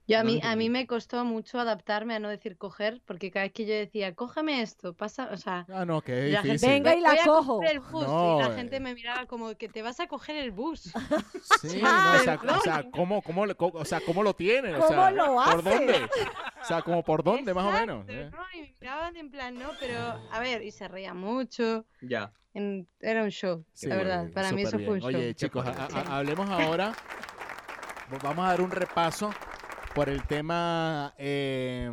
Yo a mí, a mí me costó mucho adaptarme a no decir coger, porque cada vez que yo decía, cógeme esto, pasa, o sea, Ah, no, que la gente. Venga y la cojo. el bus, No, y la eh. gente me miraba como que te vas a coger el bus. <laughs> <laughs> Sí, no, o sea, Perdón. o sea, ¿cómo, cómo, o sea, ¿cómo lo tienen? O ¿Cómo sea, lo ¿Por hace? dónde? O sea, como por dónde, más o menos. Exacto, ¿eh? ¿no? Y me miraban en plan, no, pero a ver, y se reía mucho. Ya. en- era un show, Sí, la verdad. Para mí eso súper fue un bien. show. Oye, chicos, fuerte. a- a- hablemos ahora. Vamos a dar un repaso por el tema, eh,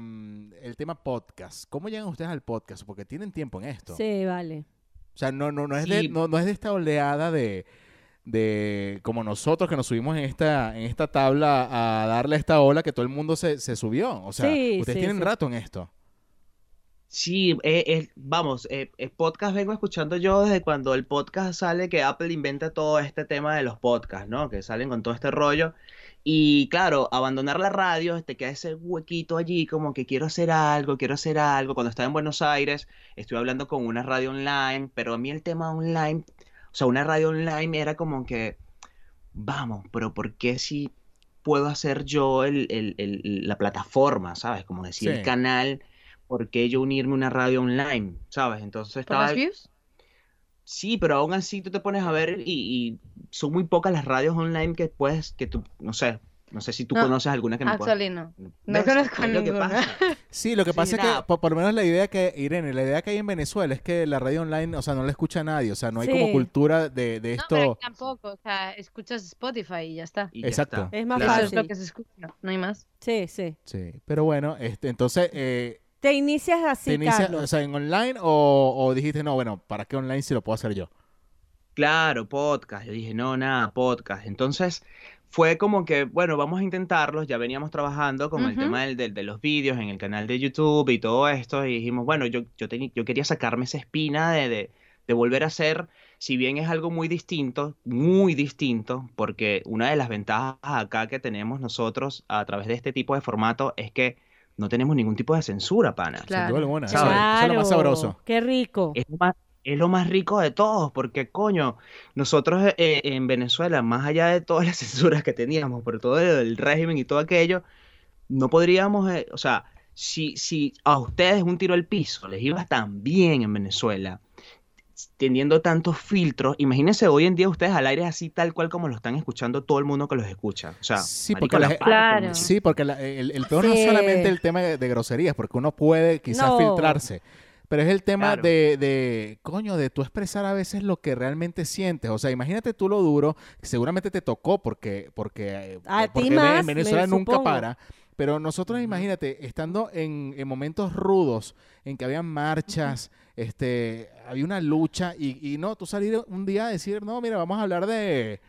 el tema podcast. ¿Cómo llegan ustedes al podcast? Porque tienen tiempo en esto. Sí, vale. O sea, no, no, no, es de, no, no es de esta oleada de, de como nosotros que nos subimos en esta, en esta tabla a darle esta ola que todo el mundo se, se subió. O sea, Sí, ustedes sí, tienen sí. rato en esto. Sí, eh, eh, vamos, eh, el podcast vengo escuchando yo desde cuando el podcast sale que Apple inventa todo este tema de los podcasts, ¿no? Que salen con todo este rollo. Y claro, abandonar la radio, te queda ese huequito allí como que quiero hacer algo, quiero hacer algo. Cuando estaba en Buenos Aires, estuve hablando con una radio online, pero a mí el tema online, o sea, una radio online era como que, vamos, pero ¿por qué si puedo hacer yo el, el- el- la plataforma, ¿sabes? Como decir, Sí. el canal, ¿por qué yo unirme a una radio online, ¿sabes? Entonces ¿Por estaba... las views? Sí, pero aún así tú te pones a ver y, y son muy pocas las radios online que puedes, que tú, no sé, No sé si tú No, conoces alguna que me pueda... No. No conozco lo que ninguna. pasa. <laughs> Sí, lo que Sí, pasa es nada. que, por, por lo menos la idea que, Irene, la idea que hay en Venezuela es que la radio online, o sea, no la escucha nadie, o sea, no hay como cultura de, de No, pero esto. aquí tampoco. O sea, escuchas Spotify y ya está. Y ya Exacto. está. Es más Claro. Eso es fácil. lo que se escucha. No hay más. Sí, sí. Sí, pero bueno, este, entonces, eh, Te inicias así, ¿te inicias, Carlos. o sea, en online o, o dijiste, no, bueno, ¿para qué online si lo puedo hacer yo? Claro, podcast. Yo dije, no, nada, podcast. Entonces fue como que, bueno, vamos a intentarlos. Ya veníamos trabajando con el tema del, del- de los vídeos en el canal de YouTube y todo esto. Y dijimos, bueno, yo, yo, teni- yo quería sacarme esa espina de, de, de volver a hacer, si bien es algo muy distinto, muy distinto, porque una de las ventajas acá que tenemos nosotros a través de este tipo de formato es que no tenemos ningún tipo de censura, pana. Sin Claro. duda alguna, eso, es lo más sabroso. Qué rico. Es lo más, es lo más rico de todos, porque coño, nosotros eh, en Venezuela, más allá de todas las <laughs> censuras que teníamos por todo el régimen y todo aquello, no podríamos, eh, o sea, si, si a ustedes un tiro al piso les iba tan bien en Venezuela, teniendo tantos filtros, imagínense hoy en día ustedes al aire así tal cual como lo están escuchando todo el mundo que los escucha. O sea, Sí, porque la. Claro. Sí, porque la- el, el peor no es solamente el tema de, de groserías, porque uno puede quizás No. filtrarse, pero es el tema Claro. de, de, coño, de tú expresar a veces lo que realmente sientes. O sea, imagínate tú lo duro, que seguramente te tocó porque, porque, eh, A porque en- más, en Venezuela nunca supongo. para. Pero nosotros, imagínate, estando en, en momentos rudos, en que habían marchas, este, había una lucha, y, y no, tú salir un día a decir, no, mira, vamos a hablar de,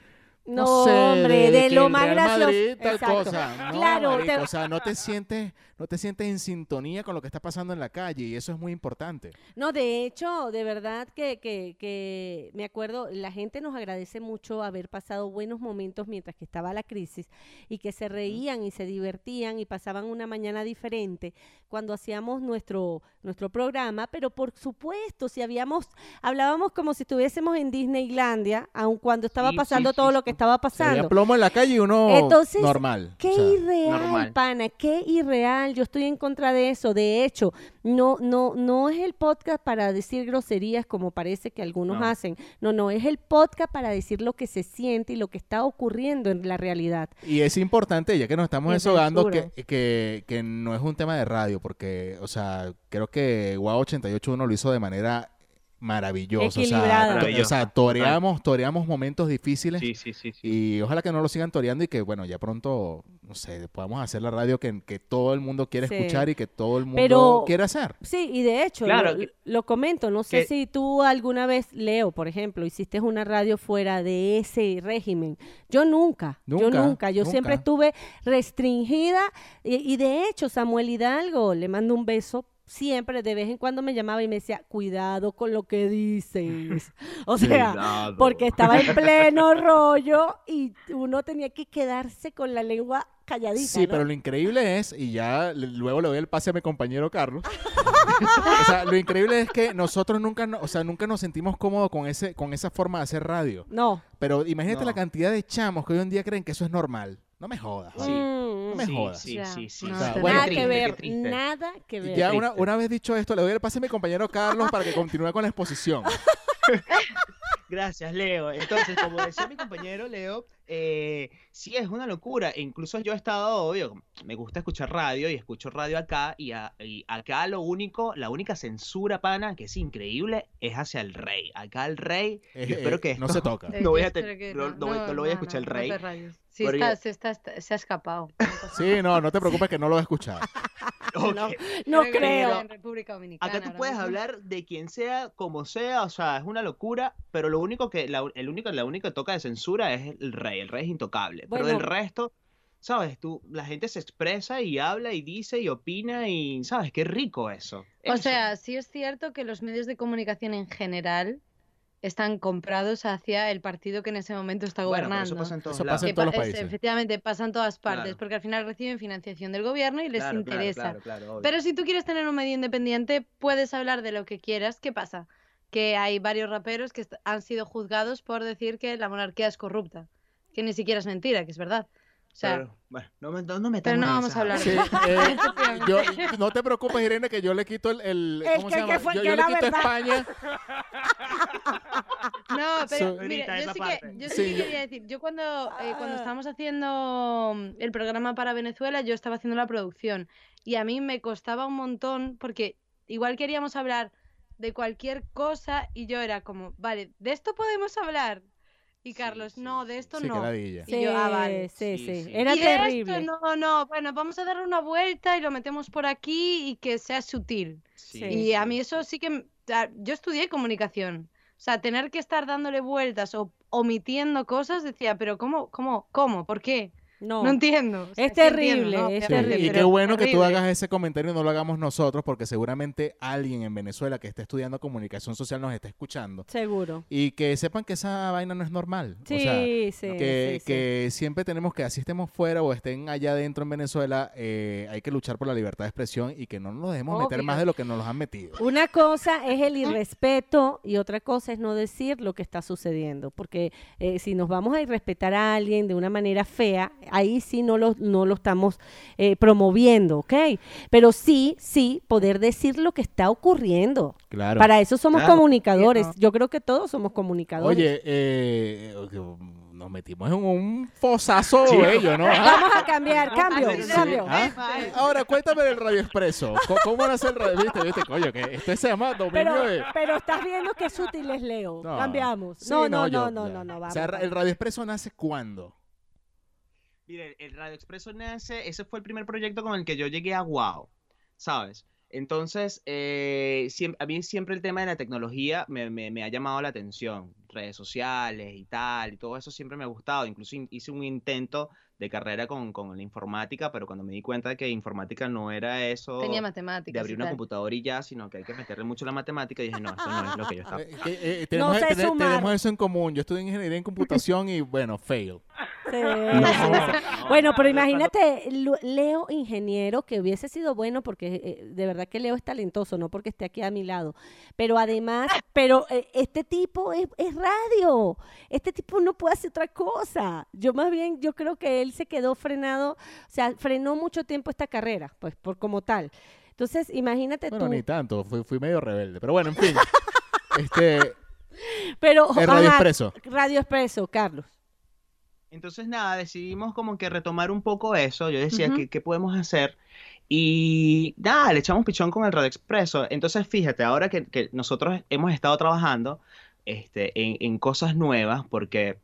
No, no sé, hombre, de, lo más gracioso. Madrid, tal cosa. No, Claro, marico, te- o sea, no te sientes, no te sientes en sintonía con lo que está pasando en la calle y eso es muy importante. No, de hecho, de verdad que, que, que me acuerdo, la gente nos agradece mucho haber pasado buenos momentos mientras que estaba la crisis y que se reían y se divertían y pasaban una mañana diferente cuando hacíamos nuestro, nuestro programa, pero por supuesto, si habíamos, hablábamos como si estuviésemos en Disneylandia, aun cuando estaba Sí, pasando sí, todo lo que estaba Se pasando. veía plomo en la calle y uno Entonces, normal. Qué o sea, irreal, normal. pana, qué irreal. Yo estoy en contra de eso. De hecho, no, no, no es el podcast para decir groserías como parece que algunos No. hacen. No, no, es el podcast para decir lo que se siente y lo que está ocurriendo en la realidad. y es importante, ya que nos estamos desahogando, que, que, que no es un tema de radio, porque, o sea, creo que Guau 881 lo hizo de manera maravillosa. O sea, o sea, toreamos, toreamos momentos difíciles. Sí, sí, sí, sí. Y ojalá que no lo sigan toreando y que, bueno, ya pronto, no sé, podamos hacer la radio que, que todo el mundo quiere Sí. escuchar y que todo el mundo Pero- quiere hacer. Sí, y de hecho, Claro, lo, comento, no sé que- si tú alguna vez, Leo, por ejemplo, hiciste una radio fuera de ese régimen. Yo nunca, yo Nunca, nunca, yo siempre nunca. estuve restringida y, y de hecho Samuel Hidalgo, le mando un beso. Siempre, de vez en cuando me llamaba y me decía, cuidado con lo que dices. <laughs> O sea, Cuidado. porque estaba en pleno rollo y uno tenía que quedarse con la lengua calladita. Sí, ¿no? pero lo increíble es, y ya luego le doy el pase a mi compañero Carlos. <laughs> o sea, lo increíble es que nosotros nunca, no- o sea, nunca nos sentimos cómodos con ese, con esa forma de hacer radio. No. Pero imagínate No. la cantidad de chamos que hoy en día creen que eso es normal. No me jodas. Sí. Mm, No me Sí, jodas. sí, Ya, sí, sí. no, O sea, te- bueno, nada que ver, nada que ver. ya una, una vez dicho esto, le doy el pase a mi compañero Carlos para que continúe con la exposición. <laughs> Gracias, Leo. Entonces, como decía mi compañero Leo, eh, sí es una locura. Incluso yo he estado, obvio, me gusta escuchar radio y escucho radio acá y, a- y acá lo único, la única censura, pana, que es increíble, es hacia el rey. Acá el rey, Eh, yo espero que no se toca. <laughs> No voy a te- espero que no- no voy- no lo voy a escuchar el rey. Sí, está, se, está, se ha escapado. Sí, no, no te preocupes que no lo he escuchado. <laughs> <laughs> No, no creo. está En República Dominicana. Acá tú puedes mismo. hablar de quien sea, como sea, o sea, es una locura, pero lo único que, la, el único, la única toca de censura es el rey, el rey es intocable, pero del Bueno. resto, sabes, tú, la gente se expresa y habla y dice y opina y, sabes, qué rico eso. O Eso. sea, sí es cierto que los medios de comunicación en general están comprados hacia el partido que en ese momento está bueno, gobernando. eso pasa en todos Eso lados. pasa en Que todos los pa- es- países. efectivamente, pasa en todas partes, Claro. porque al final reciben financiación del gobierno y les Claro, interesa. claro, claro, obvio. Pero si tú quieres tener un medio independiente, puedes hablar de lo que quieras. ¿Qué pasa? Que hay varios raperos que han sido juzgados por decir que la monarquía es corrupta. Que ni siquiera es mentira, que es verdad. O sea, Pero, bueno, no, me- no, no metamos pero no vamos a hablar Sí, de eso. eh, <laughs> yo, no te preocupes, Irene, que yo le quito el... el, El ¿Cómo que- se que llama? fue- yo que yo le quito verdad. España. <laughs> No, pero So- mira, yo sí, que, yo sí Sí, que yo- quería decir, yo cuando, eh, cuando Ah. estábamos haciendo mm, el programa para Venezuela, yo estaba haciendo la producción y a mí me costaba un montón porque igual queríamos hablar de cualquier cosa y yo era como, vale, ¿de esto podemos hablar? Y Sí, Carlos, sí, no, de sí. esto Sí, que no. ladilla. Y yo, ah, vale. sí, Sí, sí, sí. Era y de terrible. esto no, no, bueno, vamos a darle una vuelta y lo metemos por aquí y que sea sutil. Sí, Y a sí, mí sí. eso sí que, yo estudié comunicación. O sea, tener que estar dándole vueltas o omitiendo cosas, decía, pero ¿cómo, cómo, cómo, por qué? No, No entiendo. O sea, Es sí entiendo, terrible, ¿no? es Sí, terrible. y qué bueno que tú hagas ese comentario y no lo hagamos nosotros, porque seguramente alguien en Venezuela que esté estudiando comunicación social nos está escuchando. seguro. Y que sepan que esa vaina no es normal. Sí, o sea, sí, que, sí, sí. que siempre tenemos que, así estemos fuera o estén allá adentro en Venezuela, eh, hay que luchar por la libertad de expresión y que no nos dejemos meter más de lo que nos los han metido. Una cosa es el irrespeto y otra cosa es no decir lo que está sucediendo, porque eh, si nos vamos a irrespetar a alguien de una manera fea, ahí sí no lo, no lo estamos eh, promoviendo, ¿ok? Pero sí, sí, poder decir lo que está ocurriendo. Claro. Para eso somos Claro. comunicadores. no. Yo creo que todos somos comunicadores. Oye, eh, nos metimos en un fosazo Sí. bello, ¿no? Ah, Vamos a cambiar, cambio, Sí, sí. cambio. ¿ah? Ahora, cuéntame del Radio Expreso. Co- ¿Cómo nace el Radio? ¿Viste, viste, coño? Que esto se llama dominio Pero, de... pero estás viendo qué sutil es Leo. No. Cambiamos. Sí, no, no, yo- no, no, no, no, O vamos, sea, vamos. ¿el Radio Expreso nace cuándo? Mire, el Radio Expreso nace, ese fue el primer proyecto con el que yo llegué a Wow, ¿sabes? Entonces, eh, siem- a mí siempre el tema de la tecnología me, me- me ha llamado la atención, redes sociales y tal, y todo eso siempre me ha gustado. Incluso in- hice un intento de carrera con, con la informática, pero cuando me di cuenta de que informática no era eso Tenía de matemáticas. abrir y una tal. computadora y ya, sino que hay que meterle mucho la matemática, y dije, no, esto no es lo que yo <laughs> estaba Eh, eh, tenemos, sé tene- sumar. tenemos eso en común. Yo estudié ingeniería en computación y, bueno, fail. Sí, sí. <laughs> <laughs> Bueno, pero imagínate, Leo ingeniero, que hubiese sido bueno porque eh, de verdad que Leo es talentoso, no porque esté aquí a mi lado. Pero además, pero eh, este tipo es, es radio. Este tipo no puede hacer otra cosa. Yo más bien, yo creo que él se quedó frenado, o sea, frenó mucho tiempo esta carrera, pues por como tal. Entonces, imagínate Bueno, tú. ni tanto. Fui, fui medio rebelde. Pero bueno, en fin. <laughs> este, Pero el Radio ajá, Expreso. Radio Expreso, Carlos. Entonces, nada, decidimos como que retomar un poco eso. Yo decía, Ujú. ¿qué, qué podemos hacer? Y nada, le echamos pichón con el Radio Expreso. Entonces, fíjate, ahora que, que nosotros hemos estado trabajando este, en, en cosas nuevas, porque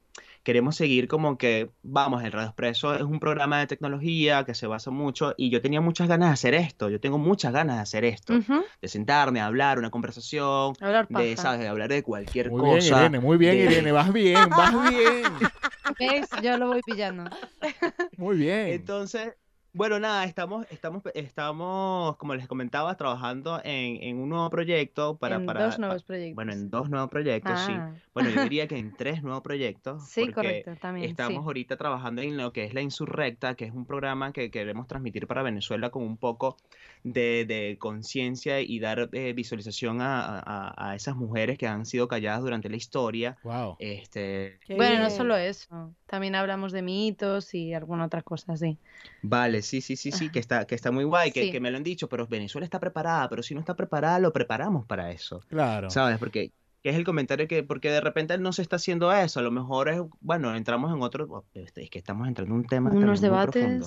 queremos seguir como que, vamos, el Radio Expreso es un programa de tecnología que se basa mucho, y yo tenía muchas ganas de hacer esto. Yo tengo muchas ganas de hacer esto, de sentarme, hablar, una conversación, Hablar de. ¿sabes? De hablar de cualquier Muy bien, cosa. Irene. Muy bien, de- Irene. Vas bien, vas <laughs> bien. ¿Ves? Yo lo voy pillando. Muy bien. Entonces, bueno, nada, estamos, estamos, estamos, como les comentaba, trabajando en, en un nuevo proyecto para, en para, dos nuevos proyectos. bueno, en dos nuevos proyectos, sí. Ah, Bueno, yo <laughs> diría que en tres nuevos proyectos, sí, correcto, también. estamos sí. ahorita trabajando en lo que es la Insurrecta, que es un programa que queremos transmitir para Venezuela con un poco de, de conciencia y dar eh, visualización a, a- a esas mujeres que han sido calladas durante la historia. Wow. Este, Qué Bueno, no solo eso. También hablamos de mitos y alguna otra cosa así. Vale, sí, sí, sí, sí, que está, que está muy guay, que, Sí. que me lo han dicho, pero Venezuela está preparada, pero si no está preparada, lo preparamos para eso, Claro. ¿sabes? Porque que es el comentario que, porque de repente no se está haciendo eso, a lo mejor es, bueno, entramos en otro, oh, es que estamos entrando en un tema Unos muy debates. profundo.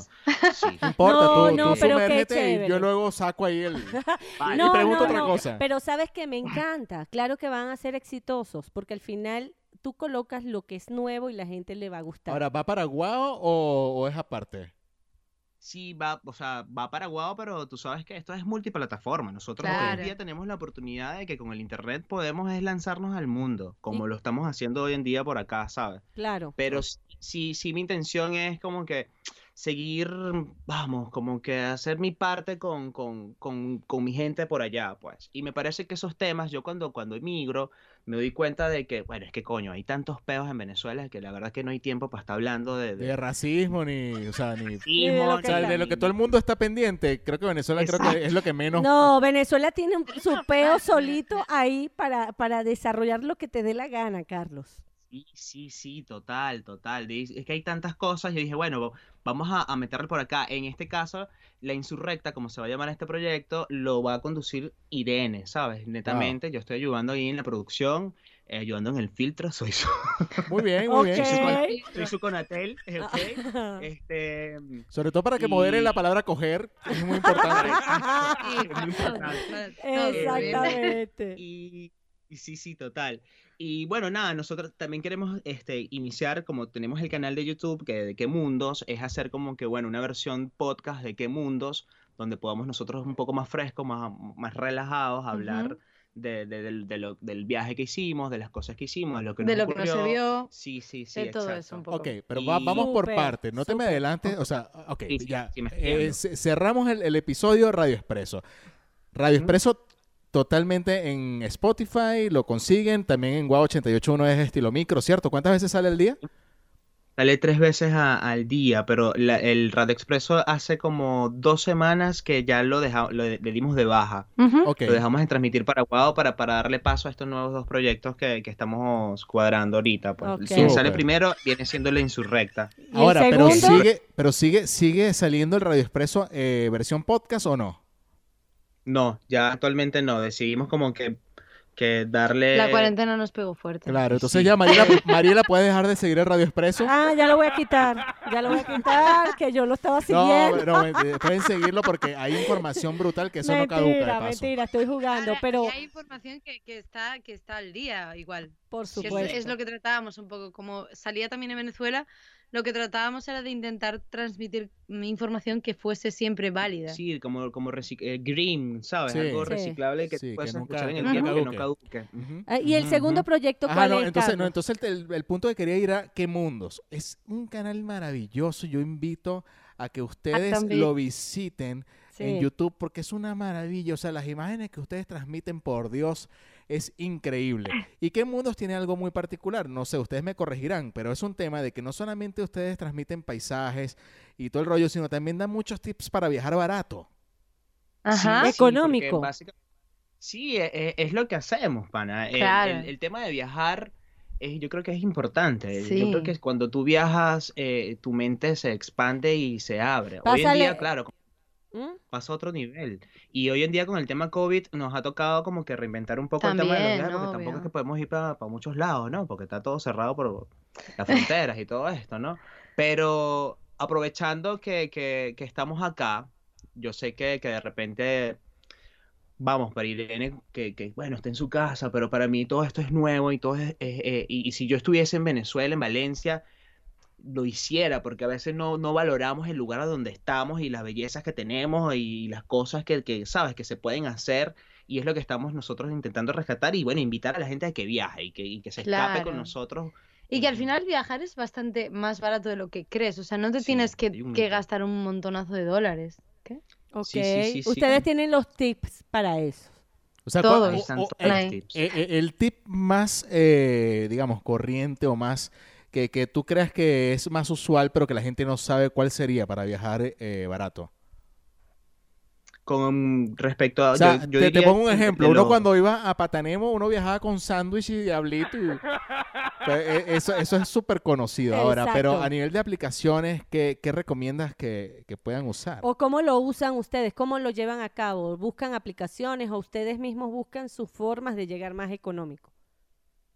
Sí. <laughs> No importa, No, tú, no, tú pero qué y chévere. yo luego saco ahí el... <laughs> Vale. y pregunto otra cosa. Pero sabes que me encanta. Claro que van a ser exitosos, porque al final tú colocas lo que es nuevo y la gente le va a gustar. Ahora, ¿va para Guau o, o es aparte? Sí, va, o sea, va para Guau, pero tú sabes que esto es multiplataforma. Nosotros hoy en día tenemos la oportunidad de que con el internet podemos es lanzarnos al mundo, como lo estamos haciendo hoy en día por acá, ¿sabes? claro. Pero s- sí, sí, mi intención es como que seguir, vamos, como que hacer mi parte con, con, con, con mi gente por allá, pues. Y me parece que esos temas, yo cuando, cuando emigro, me doy cuenta de que, bueno, es que coño, hay tantos peos en Venezuela que la verdad que no hay tiempo para estar hablando de, de De racismo ni... O sea, ni... De lo O sea, de lo que todo el mundo está pendiente, creo que Venezuela creo que es lo que menos... No, Venezuela tiene un- su <laughs> peo solito ahí para, para desarrollar lo que te dé la gana, Carlos. Sí, sí, sí, total, total. De- Es que hay tantas cosas. Yo dije, bueno, vamos a, a meterle por acá. En este caso, la insurrecta, como se va a llamar este proyecto, lo va a conducir Irene, ¿sabes? Netamente, yo estoy ayudando ahí en la producción, eh, ayudando en el filtro. Soy su, <laughs> Muy bien, muy bien. Ok. soy su, soy su Conatel, eh, ¿ok? <laughs> Este, Sobre todo para que modere la Y- palabra coger, es muy importante. <laughs> Sí, es muy importante. bien. Exactamente. Y, y sí, sí, total. Y bueno, nada, nosotros también queremos este, iniciar, como tenemos el canal de YouTube que de qué mundos, es hacer como que, bueno, una versión podcast de qué mundos, donde podamos nosotros un poco más frescos, más, más relajados, hablar Ujú. de, de- del- de lo- del viaje que hicimos, de las cosas que hicimos, de lo que De nos lo que no se ocurrió. vio. Sí, sí, sí, de todo eso un poco. Ok, pero va- Y- vamos por Súper, partes, no te me adelantes, o sea, ok, Sí, sí, ya. sí, eh, cerramos el, el episodio de Radio Expreso. Radio. Expreso totalmente en Spotify, lo consiguen, también en Guau 881 es estilo micro, ¿cierto? ¿Cuántas veces sale el día? Sale tres veces a- al día, pero la- el Radio Expreso hace como dos semanas que ya lo, deja- lo de- le dimos de baja. Lo dejamos de transmitir para Guau para, para darle paso a estos nuevos dos proyectos que, que estamos cuadrando ahorita. Pues. Quien sale primero viene siendo la insurrecta. ¿Y el Ahora, pero sigue, pero sigue, sigue saliendo el Radio Expreso eh, versión podcast o no? No, ya actualmente no. Decidimos como que, que darle... La cuarentena nos pegó fuerte. Claro, entonces Sí. ya Mariela, <laughs> Mariela puede dejar de seguir el Radio Expreso. Ah, ya lo voy a quitar. Ya lo voy a quitar, que yo lo estaba No, siguiendo. no, mentira, pueden seguirlo porque hay información brutal que eso no caduca mentira, mentira, estoy jugando, Ahora, pero y hay información que, que está, que está al día igual. por es, supuesto. es lo que tratábamos un poco. Como salía también en Venezuela, lo que tratábamos era de intentar transmitir mm, información que fuese siempre válida. Sí, como, como eh, green, ¿sabes? Sí. Algo Sí. reciclable que Sí, que nunca- en el tiempo que no caduque. Ah, ¿Y el segundo proyecto Ajá, cuál no, es, entonces, no, entonces el, el- el punto que quería ir a ¿Qué Mundos? Es un canal maravilloso. Yo invito a que ustedes lo visiten Sí. en YouTube porque es una maravilla. O sea, las imágenes que ustedes transmiten, por Dios, es increíble. ¿Y qué mundos tiene algo muy particular? No sé, ustedes me corregirán, pero es un tema de que no solamente ustedes transmiten paisajes y todo el rollo, sino también dan muchos tips para viajar barato. Ajá. Económico. Sí, e- e- es, lo que hacemos, pana. El, Claro. el- el tema de viajar, yo creo que es importante. Yo creo que cuando tú viajas, eh, tu mente se expande y se abre. Hoy en Pásale- día, claro, ¿Mm? pasa a otro nivel. Y hoy en día con el tema COVID nos ha tocado como que reinventar un poco el tema de los También, viajes, porque tampoco es obvio. que podemos ir para muchos lados, ¿no? Porque está todo cerrado por las fronteras y todo esto, ¿no? Pero aprovechando que, que- que estamos acá, yo sé que, que de repente, vamos, para Irene, que, que, bueno, está en su casa, pero para mí todo esto es nuevo y todo es- y, y si yo estuviese en Venezuela, en Valencia, lo hiciera, porque a veces no, no valoramos el lugar a donde estamos y las bellezas que tenemos y las cosas que, que, sabes, que se pueden hacer. Y es lo que estamos nosotros intentando rescatar y, bueno, invitar a la gente a que viaje y que, y que se escape con Claro. nosotros. Y que al final viajar es bastante más barato de lo que crees. O sea, no te Sí, tienes que, un gastar un montonazo de dólares. ¿Qué? Ok. Sí, sí, sí, sí. Ustedes tienen los tips para eso. O sea, Todos. ¿cuál- Ahí están o- todos el, los Ahí. tips. eh, eh, el tip más, eh, digamos, corriente o más que, que tú creas que es más usual, pero que la gente no sabe cuál sería para viajar eh, barato. Con respecto a... O sea, yo- yo te, pongo un ejemplo. Uno cuando iba a Patanemo, uno viajaba con sándwich y diablito. y- <laughs> Pues, eh, eso, eso es súper conocido ahora. Pero a nivel de aplicaciones, ¿qué, qué recomiendas que, que puedan usar? ¿O cómo lo usan ustedes? ¿Cómo lo llevan a cabo? ¿Buscan aplicaciones o ustedes mismos buscan sus formas de llegar más económico?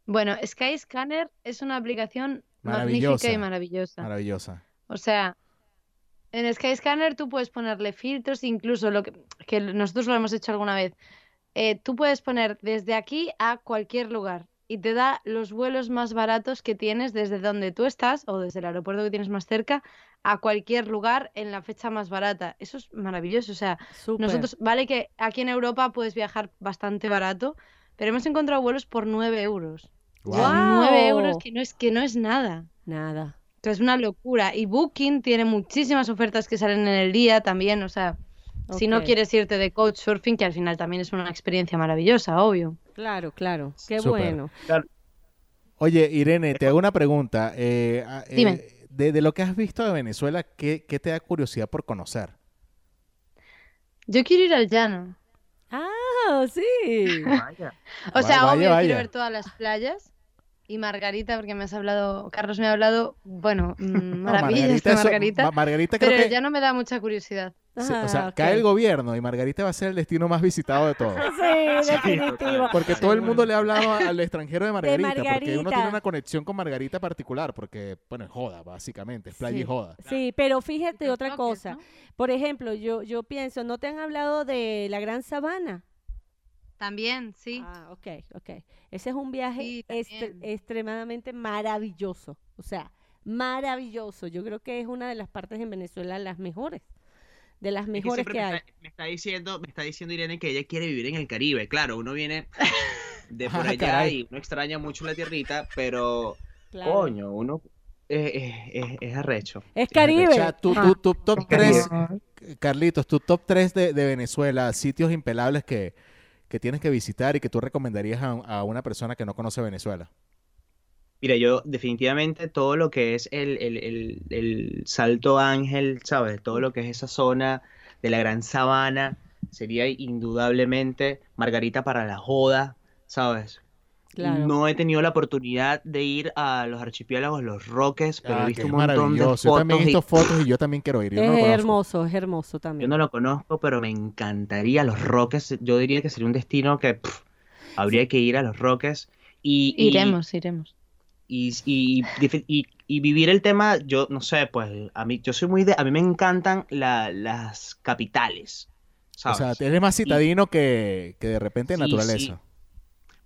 Bueno, Skyscanner es una aplicación Maravillosa. magnífica y maravillosa. Maravillosa. O sea, en Skyscanner tú puedes ponerle filtros, incluso lo que, que nosotros lo hemos hecho alguna vez. Eh, tú puedes poner desde aquí a cualquier lugar y te da los vuelos más baratos que tienes desde donde tú estás o desde el aeropuerto que tienes más cerca a cualquier lugar en la fecha más barata. Eso es maravilloso. O sea, nosotros, vale que aquí en Europa puedes viajar bastante barato, pero hemos encontrado vuelos por 9 euros. Guau. 9 euros que no es, que no es nada. Nada. O sea, es una locura. Y Booking tiene muchísimas ofertas que salen en el día también. O sea, si no quieres irte de couchsurfing, que al final también es una experiencia maravillosa, obvio. Claro, claro. Qué Súper. bueno. Oye, Irene, te hago una pregunta. Eh, eh, Dime. de, de lo que has visto de Venezuela, ¿qué, qué te da curiosidad por conocer? Yo quiero ir al llano. Ah, sí. Vaya. <laughs> O sea, vaya, obvio, vaya. quiero ver todas las playas. Y Margarita, porque me has hablado, Carlos me ha hablado, bueno, <laughs> mm, No, maravillas de eso- Margarita, Ma- Margarita creo pero que... ya no me da mucha curiosidad. sí, o sea, Ah, cae ok. el gobierno y Margarita va a ser el destino más visitado de todos. <laughs> Sí, definitivo. Porque todo el mundo le ha hablado al extranjero de Margarita, porque uno Margarita. tiene una conexión con Margarita particular, porque, bueno, es joda, básicamente, es playa y joda. Sí, pero fíjate otra cosa. Por ejemplo, yo, yo pienso, ¿no te han hablado de la Gran Sabana? También, sí. Ah, ok, ok. Ese es un viaje Sí, extremadamente maravilloso. O sea, maravilloso. Yo creo que es una de las partes en Venezuela las mejores. De las Es que mejores que me, hay. Está, me está diciendo, me está diciendo Irene que ella quiere vivir en el Caribe. Claro, uno viene <laughs> de por Ah, allá caray. y uno extraña mucho la tierrita, pero Claro. coño, uno es, es, es- es arrecho. Es. Caribe. O sea, tu, Ah. tu- tu top Caribe. 3, Carlitos, tu top 3 de, de Venezuela, sitios impelables que, que tienes que visitar y que tú recomendarías a, una persona que no conoce Venezuela. Mira, yo definitivamente todo lo que es el, el, el, el Salto Ángel, ¿sabes? Todo lo que es esa zona de la Gran Sabana, sería indudablemente Margarita para la joda, ¿sabes? Claro. No he tenido la oportunidad de ir a los archipiélagos Los Roques, pero Ah, he visto un montón de maravilloso. Yo también he fotos y visto fotos y yo también quiero ir. Yo es hermoso, es hermoso yo también. no lo conozco, pero me encantaría Los Roques. Yo diría que sería un destino que pff, habría que ir a Los Roques y, y- Iremos, iremos. y, y, difi- y- y vivir el tema, yo no sé, pues a mí, yo soy muy de, a mí me encantan la- las capitales, O sea, eres más citadino que, que de repente Sí, naturaleza.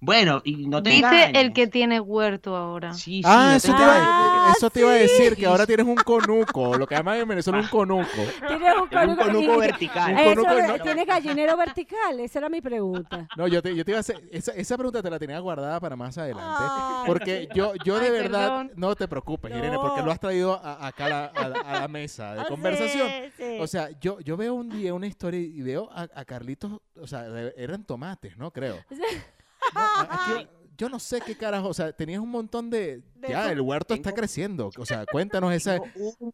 Bueno, y no te Dice el que tiene huerto ahora. Sí, sí, Ah, no eso te, iba, eso te iba a decir, que ahora tienes un conuco, lo que llaman en Venezuela un conuco. <laughs> Tienes un conuco- vertical. Un conuco no- ¿Tienes gallinero vertical? Esa era mi pregunta. No, yo te, yo te iba a hacer, esa, esa pregunta te la tenía guardada para más adelante. Ay. Porque yo, yo de Ay, verdad, perdón. no te preocupes, Irene, porque lo has traído a- acá a la, a la- a la <laughs> mesa de Ah, conversación. sí, sí. O sea, yo, yo veo un día una historia y veo a, a Carlitos, o sea, eran tomates, ¿no? Creo. <laughs> No, <laughs> a- aquí- yo no sé qué carajo, o sea, tenías un montón de... De Ya, eso- el huerto está creciendo. O sea, cuéntanos esa... <laughs> Un,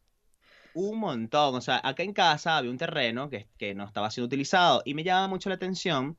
un montón. O sea, acá en casa había un terreno que, que no estaba siendo utilizado y me llama mucho la atención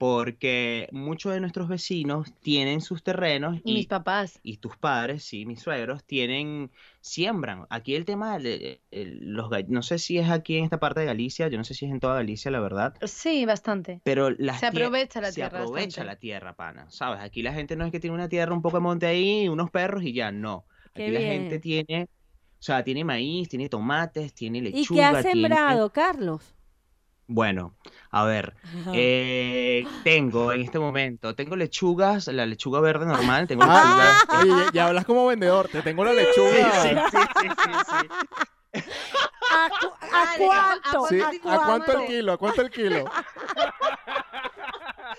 porque muchos de nuestros vecinos tienen sus terrenos Y mis y, papás. y tus padres, sí, mis suegros, tienen, siembran. Aquí el tema de el- los no sé si es aquí en esta parte de Galicia, yo no sé si es en toda Galicia, la verdad, Sí, bastante. pero las Se aprovecha la se tierra aprovecha bastante. la tierra, pana, ¿sabes? Aquí la gente no es que tiene una tierra, un poco de monte ahí, unos perros y ya, no. Qué Aquí la gente tiene, o sea, tiene maíz, tiene tomates, tiene ¿Y lechuga, qué has tiene- sembrado, Carlos? Bueno, a ver, eh, tengo en este momento, tengo lechugas, la lechuga verde normal, tengo Ah, lechugas. ya hablas como vendedor, te tengo la lechuga. sí, sí, sí, sí, sí. ¿A, cu- a Dale, cuánto? Sí, ¿A ¿A cuánto el kilo? ¿A cuánto el kilo? <laughs>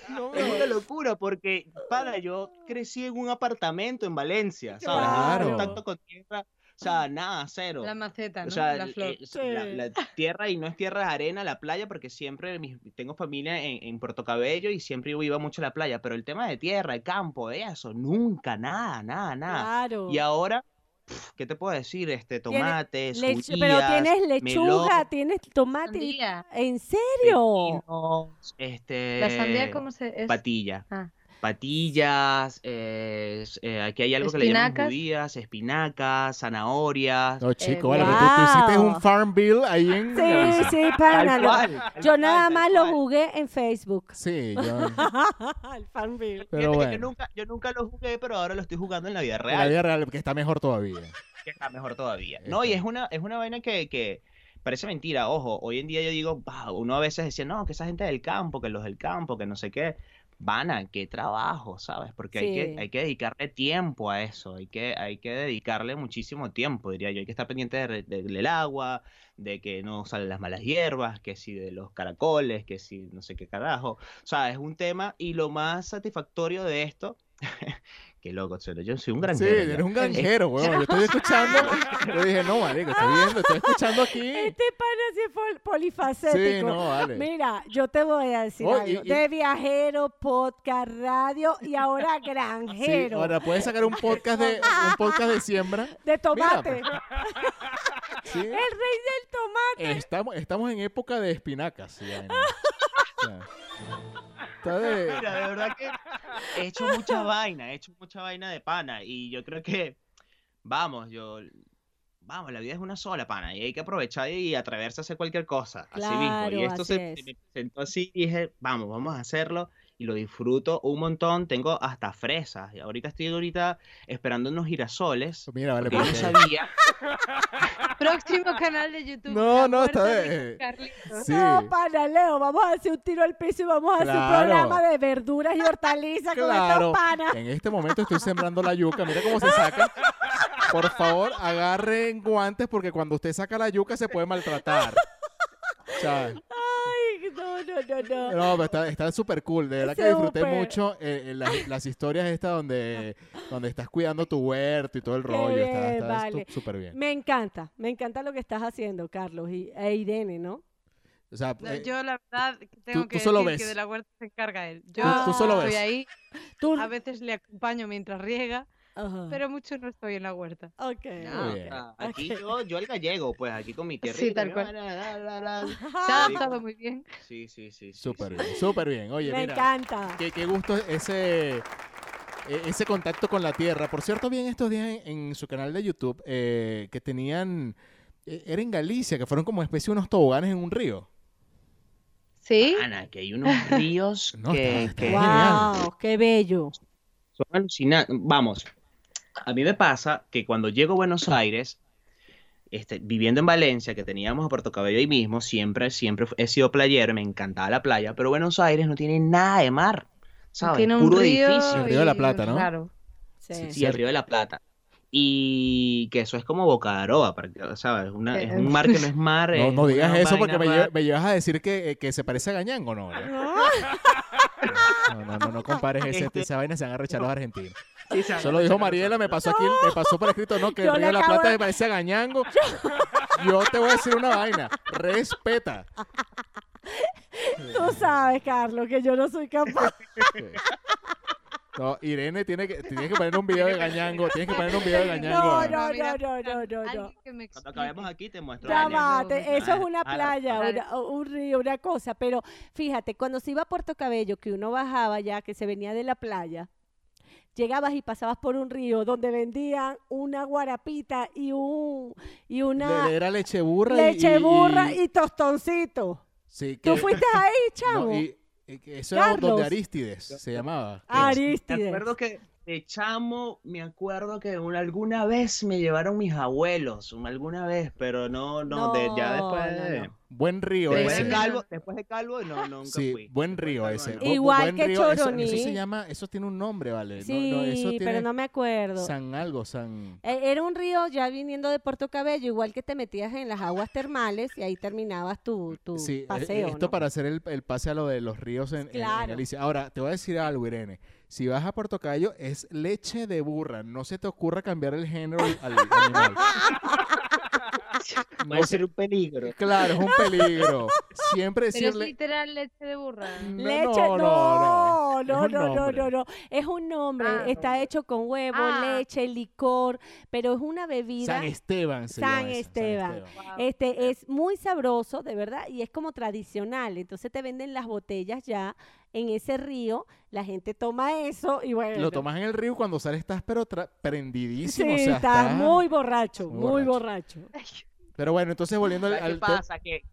No, Es no. una locura porque, para, yo crecí en un apartamento en Valencia, ¿sabes? No Claro. tuve contacto con tierra, o sea, nada, cero. La maceta, ¿no? O sea, la flor. eh, la, la tierra y no es tierra, es arena, la playa, porque siempre mis- tengo familia en, en Puerto Cabello y siempre yo iba mucho a la playa, pero el tema de tierra, el campo, eso, nunca, nada, nada, nada. Claro. Y ahora, ¿qué te puedo decir? Este, tomates, pero tienes lechuga, melón, tienes tomate. Sandía. ¿En serio? pepinos, este, ¿La sandía cómo se es? patilla. Ah. Patillas, eh, eh, aquí hay algo que le llaman Espinacas. judías, espinacas, zanahorias. No, chico, Eh, vale, pero tú, tú hiciste wow. un farm bill ahí en Sí, sí, cual, tal Yo cual, nada más lo jugué en Facebook. Sí, yo... <laughs> El Farmville. Pero Fíjate que yo bueno, nunca, yo nunca lo jugué, pero ahora lo estoy jugando en la vida en la real, vida real, que está mejor todavía. que está mejor todavía. No, y Este. es una, es una vaina que, que parece mentira, ojo, hoy en día yo digo, "Bah", uno a veces decía, no, que esa gente del campo, que los del campo, que no sé qué. Vana, qué trabajo, ¿sabes? Porque hay que, hay que dedicarle tiempo a eso, hay que, hay que dedicarle muchísimo tiempo, diría yo. Hay que estar pendiente de de- del agua, de que no salen las malas hierbas, que si de los caracoles, que si no sé qué carajo. O sea, es un tema y lo más satisfactorio de esto, <laughs> qué loco, Chelo, yo soy un Sí, granjero. ya. eres un granjero, <laughs> weón. Yo estoy escuchando. Yo dije, no, marico, estoy viendo, estoy escuchando aquí. Este pana sí es pol- polifacético. Sí, no, vale. Mira, yo te voy a decir Oh, algo. y- y- De viajero, podcast, radio y ahora <laughs> Sí, granjero. ahora puedes sacar un podcast de un podcast de siembra. de tomate. Mira, Sí. El rey del tomate. Estamos, estamos en época de espinacas. y vaina. O sea, Está de- Mira, de verdad que he hecho mucha vaina, he hecho mucha vaina de pana y yo creo que, vamos, yo, vamos, la vida es una sola, pana, y hay que aprovechar y atreverse a hacer cualquier cosa, así mismo. Claro, Y esto así se, es. se me presentó así y dije, vamos, vamos a hacerlo y lo disfruto un montón, tengo hasta fresas y ahorita estoy ahorita esperando unos girasoles. Mira, vale, porque yo no sabía. <laughs> Próximo canal de YouTube. No, no, está bien. Carlitos. Sí. No, pana, Leo, vamos a hacer un tiro al piso y vamos a hacer un Claro. programa de verduras y hortalizas con Claro. estos panas. En este momento estoy sembrando la yuca. Mira cómo se saca. Por favor, agarren guantes porque cuando usted saca la yuca se puede maltratar. O sea, no, no, no, no. no, pero está, está súper cool. De verdad que disfruté mucho eh, eh, las, las historias estas donde, donde estás cuidando tu huerto y todo el rollo. Está, bien, está vale. súper bien. Me encanta, me encanta lo que estás haciendo, Carlos, y, e Irene, ¿no? O sea, No, eh, Yo la verdad tengo tú que solo decir ves. que de la huerta se encarga él. Yo Tú- tú solo estoy ves. ahí, Tú... a veces le acompaño mientras riega, Ajá. pero mucho no estoy en la huerta. Ok. No, bien. aquí yo, yo el gallego, pues aquí con mi tierra. Sí, tal cual. <laughs> Se ha adaptado muy bien. Sí, sí, sí. sí, súper sí. bien, súper bien. Oye, me mira. encanta. Qué, qué gusto ese, e- ese contacto con la tierra. Por cierto, vi en estos días en, en su canal de YouTube eh, que tenían, eh, era en Galicia, que fueron como especie de unos toboganes en un río. ¿Sí? Ana, que hay unos ríos <laughs> No, que, está- que está genial. Wow, qué bello. son alucinantes. Vamos, a mí me pasa que cuando llego a Buenos Aires, este, viviendo en Valencia, que teníamos a Puerto Cabello ahí mismo, siempre, siempre he sido playero, me encantaba la playa, pero Buenos Aires no tiene nada de mar, ¿sabes? Tiene un Puro río. edificio. El Río de la y- Plata, ¿no? Claro. Sí. Sí, Sí, el Río de la Plata. Y que eso es como Boca de Aroa, ¿sabes? Una- es Eh, un mar que no es mar. No, es no digas eso porque me, rara. lle- me llevas a decir que, eh, que se parece a Gañango, ¿no? ¿no? <laughs> No, no, no, no compares <laughs> ese, Este- esa vaina, se van a rechazar los argentinos. Sí, se Solo dijo Mariela, me pasó aquí, me pasó por escrito, no, que el Río le de la acabo Plata de- me parece a Gañango. <laughs> Yo te voy a decir una vaina, respeta. Tú sabes, Carlos, que yo no soy capaz. No, Irene tiene que, tienes que poner un video de Gañango, tienes que poner un video de Gañango. No, no, mira, no, no, no, no, alguien no. que me Cuando explique. acabemos aquí te muestro. Ya Gañango. va, te- eso es una playa, dale. una- un río, una cosa, pero fíjate, cuando se iba a Puerto Cabello, que uno bajaba ya, que se venía de la playa, llegabas y pasabas por un río donde vendían una guarapita y un y una Le- Era leche burra y- leche y, burra y- y tostoncito. sí, ¿Tú que- <laughs> fuiste ahí, no, chamo? y- y eso era Carlos. donde Aristides se llamaba. Me Aristides. acuerdo que de chamo, me acuerdo que una- alguna vez me llevaron mis abuelos, un- alguna vez, pero no, no, de, ya No, después no, de, no. Buen río después ese. de calvo, después de calvo, no, nunca Sí, fui. buen río calvo, ese. no. Igual buen que río, eso- Choroní. Eso, se llama, eso tiene un nombre, ¿vale? No- Sí, no, eso pero no me acuerdo. San algo, San... Eh, Era un río ya viniendo de Puerto Cabello, igual que te metías en las aguas termales y ahí terminabas tu, tu Sí, eh, paseo. esto ¿no? para hacer el, el pase a lo de los ríos en, Claro. Galicia. Ahora, te voy a decir algo, Irene. Si vas a Puerto Cayo, es leche de burra. No se te ocurra cambiar el género al animal. <laughs> <laughs> Puede se- ser un peligro. Claro, es un peligro. Siempre Pero es literal leche de burra. No, Leche, no, no, no, no, es no. Es un nombre, Ah, está hecho con huevo, Ah. leche, licor, pero es una bebida. San Esteban se San llama esa, Esteban. Wow. Este es muy sabroso, de verdad, y es como tradicional. Entonces te venden las botellas ya en ese río, la gente toma eso y bueno. Lo tomas en el río cuando sales estás pero tra- Sí, prendidísimo. o sea, estás estás- muy borracho, muy muy borracho. Pero bueno, entonces volviendo al, ¿Sabes qué al tema- pasa? Que,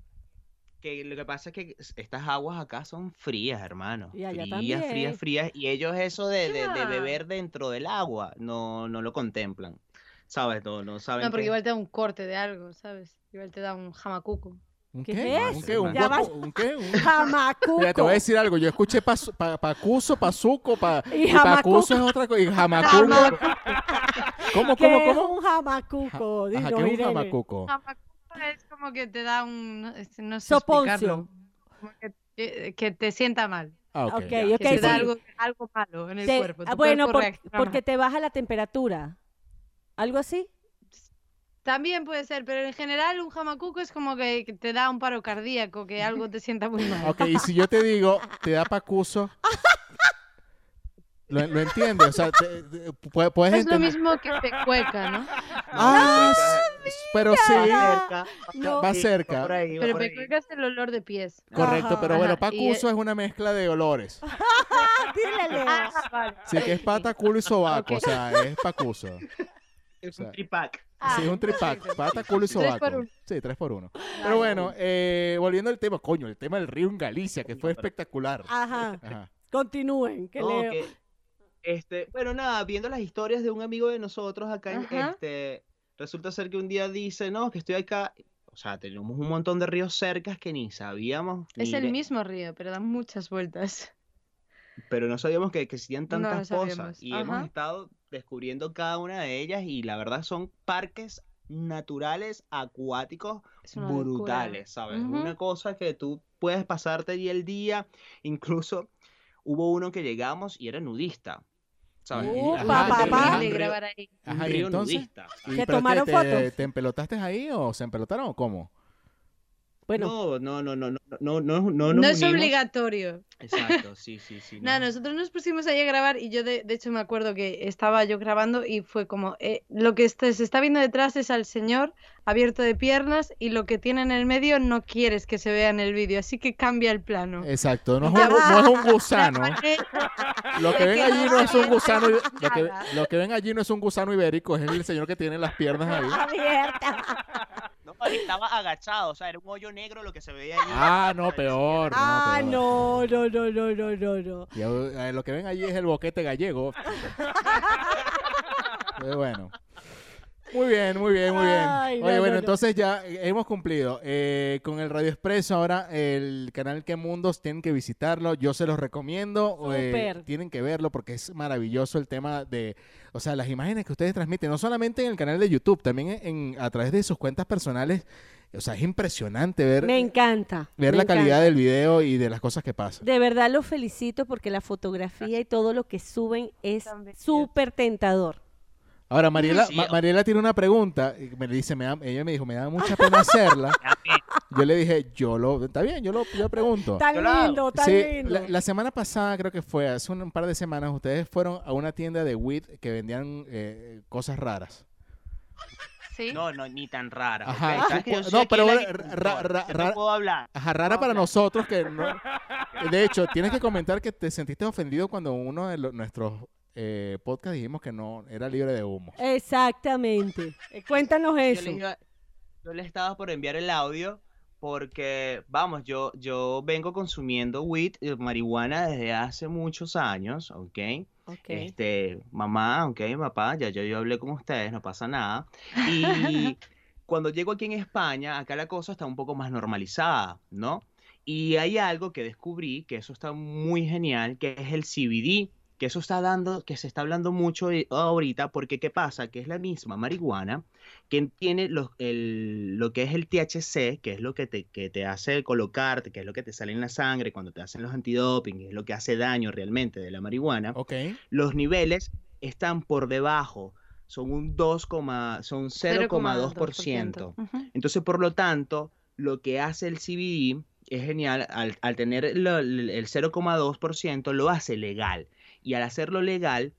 que lo que pasa es que estas aguas acá son frías, hermano. Y allá frías, también. frías, frías. Y ellos eso de, de, beber dentro del agua no, no lo contemplan. ¿Sabes? No, no saben No, porque que- igual te da un corte de algo, ¿sabes? Igual te da un jamacuco. ¿Un ¿Qué qué? es ¿Un qué? ¿Un Ya guapo? vas- ¿Un qué? Un- <laughs> Jamacuco. Mira, te voy a decir algo. Yo escuché pasu- pa, pacuso, pazuco, pa, Y y jamacuco. pacuso es otra cosa. Y jamacuco. ¿Cómo, ¿Qué cómo, es un jamacuco? Ajá, Dinos, ¿qué es un Irene. jamacuco? Jamacuco es como que te da un, no, es- no sé Soponcio. explicarlo. Como que, que- que te sienta mal. Ah, ok. Ok, ya. ok, que te da sí. algo, algo malo en el Te- cuerpo. ah, tu bueno, cuerpo por- reacciona porque te baja la temperatura. ¿Algo así? También puede ser, pero en general un jamacuco es como que, que te da un paro cardíaco, que algo te sienta muy mal. Ok, y si yo te digo, te da pacuso, Lo, lo entiendes, o sea, te- te- pu- puedes Es lo entender. mismo que pecueca, ¿no? Ah, No, pero sí, va cerca. No. va Sí, cerca. por ahí, va Pero pecueca es el olor de pies. Correcto, Ajá. pero bueno, Ajá, y- pacuso es una mezcla de olores. Dile, Leo. vale. Sí, que es pata, culo y sobaco, o sea, es pacuso. Es un tripack. Sí, Ah, es un tripack, <laughs> pata, culo y sobaco. Sí, tres por uno. Pero bueno, eh, volviendo al tema, coño, el tema del río en Galicia, que fue espectacular. Ajá. Ajá. Continúen, que No, Leo. este, bueno, nada, viendo las historias de un amigo de nosotros acá, en, Ajá. este, resulta ser que un día dice, no, que estoy acá, o sea, tenemos un montón de ríos cercas que ni sabíamos, Es el mismo río, pero da muchas vueltas. pero no sabíamos que, que existían No tantas cosas. Y hemos estado descubriendo cada una de ellas y la verdad son parques naturales acuáticos brutales, ¿sabes? Ujú. Una cosa que tú puedes pasarte allí el día, incluso hubo uno que llegamos y era nudista, ¿sabes? Ajá, papá. grabar ahí. Ajá, y entonces, nudista. ¿Y ¿Que pero tomaron te, fotos? ¿Te empelotaste ahí o se empelotaron o cómo? Bueno, No, no, no, no, no, no, no, no, es unimos. obligatorio. Exacto, sí, sí, sí. <laughs> Nada, no. nosotros nos pusimos ahí a grabar y yo de, de hecho me acuerdo que estaba yo grabando y fue como, eh, lo que este- se está viendo detrás es al señor abierto de piernas y lo que tiene en el medio no quieres que se vea en el vídeo, así que cambia el plano. Exacto, no es un, no es un gusano. <laughs> Lo que ven allí no es un gusano, lo que, lo que ven allí no es un gusano ibérico, es el señor que tiene las piernas ahí. abierta. Estaba agachado, o sea, era un hoyo negro lo que se veía allí. Ah, no, peor. Ah, no, no, no, no, no, no, no. Y, eh, lo que ven allí es el boquete gallego. <laughs> Pero bueno. Muy bien, muy bien, muy bien. Ay, Oye, no, bueno, no. entonces ya eh, hemos cumplido. Eh, con el Radio Expreso ahora, el canal Que Mundos, tienen que visitarlo. Yo se los recomiendo. eh, tienen que verlo porque es maravilloso el tema de, o sea, las imágenes que ustedes transmiten, no solamente en el canal de YouTube, también en, a través de sus cuentas personales. O sea, es impresionante ver, Me encanta. ver me la calidad encanta. del video y de las cosas que pasan. De verdad los felicito porque la fotografía y todo lo que suben es súper tentador. Ahora, Mariela, Sí, Ma- Mariela tiene una pregunta. y Me dice, me da- ella me dijo, me da mucha pena hacerla. <laughs> Yo le dije, yo lo, está bien, yo lo yo pregunto. Tan la hago. lindo, tan Sí, lindo. la, la semana pasada, creo que fue, hace un, par de semanas, ustedes fueron a una tienda de weed que vendían eh, cosas raras. Sí. No, no, ni tan rara. Ajá. ¿Sabes que yo No, pero el ra- agricultor, ra- ra- yo ra- no puedo hablar. Ajá, rara para nosotros que no... <laughs> De hecho, tienes que comentar que te sentiste ofendido cuando uno de lo- nuestros eh, podcasts dijimos que no era libre de humo. Exactamente. Eh, Cuéntanos Yo eso. les, iba- yo les estaba por enviar el audio porque, vamos, yo, yo vengo consumiendo weed, eh, marihuana desde hace muchos años, ¿ok? Ok. Este, mamá, ok, papá, ya yo, yo hablé con ustedes, no pasa nada. Y <laughs> cuando llego aquí en España, acá la cosa está un poco más normalizada, ¿no? Y hay algo que descubrí, que eso está muy genial, que es el CBD, que eso está dando, que se está hablando mucho de- ahorita, porque ¿qué pasa? Que es la misma marihuana que tiene los- el- lo que es el THC, que es lo que te, que te hace colocarte, que es lo que te sale en la sangre cuando te hacen los antidoping, es lo que hace daño realmente de la marihuana los niveles están por debajo, son un 2, son 0,2%. Ujú. Entonces, por lo tanto, lo que hace el CBD es genial, al, al tener lo- el, el 0,2% lo hace legal. Y al hacerlo legal,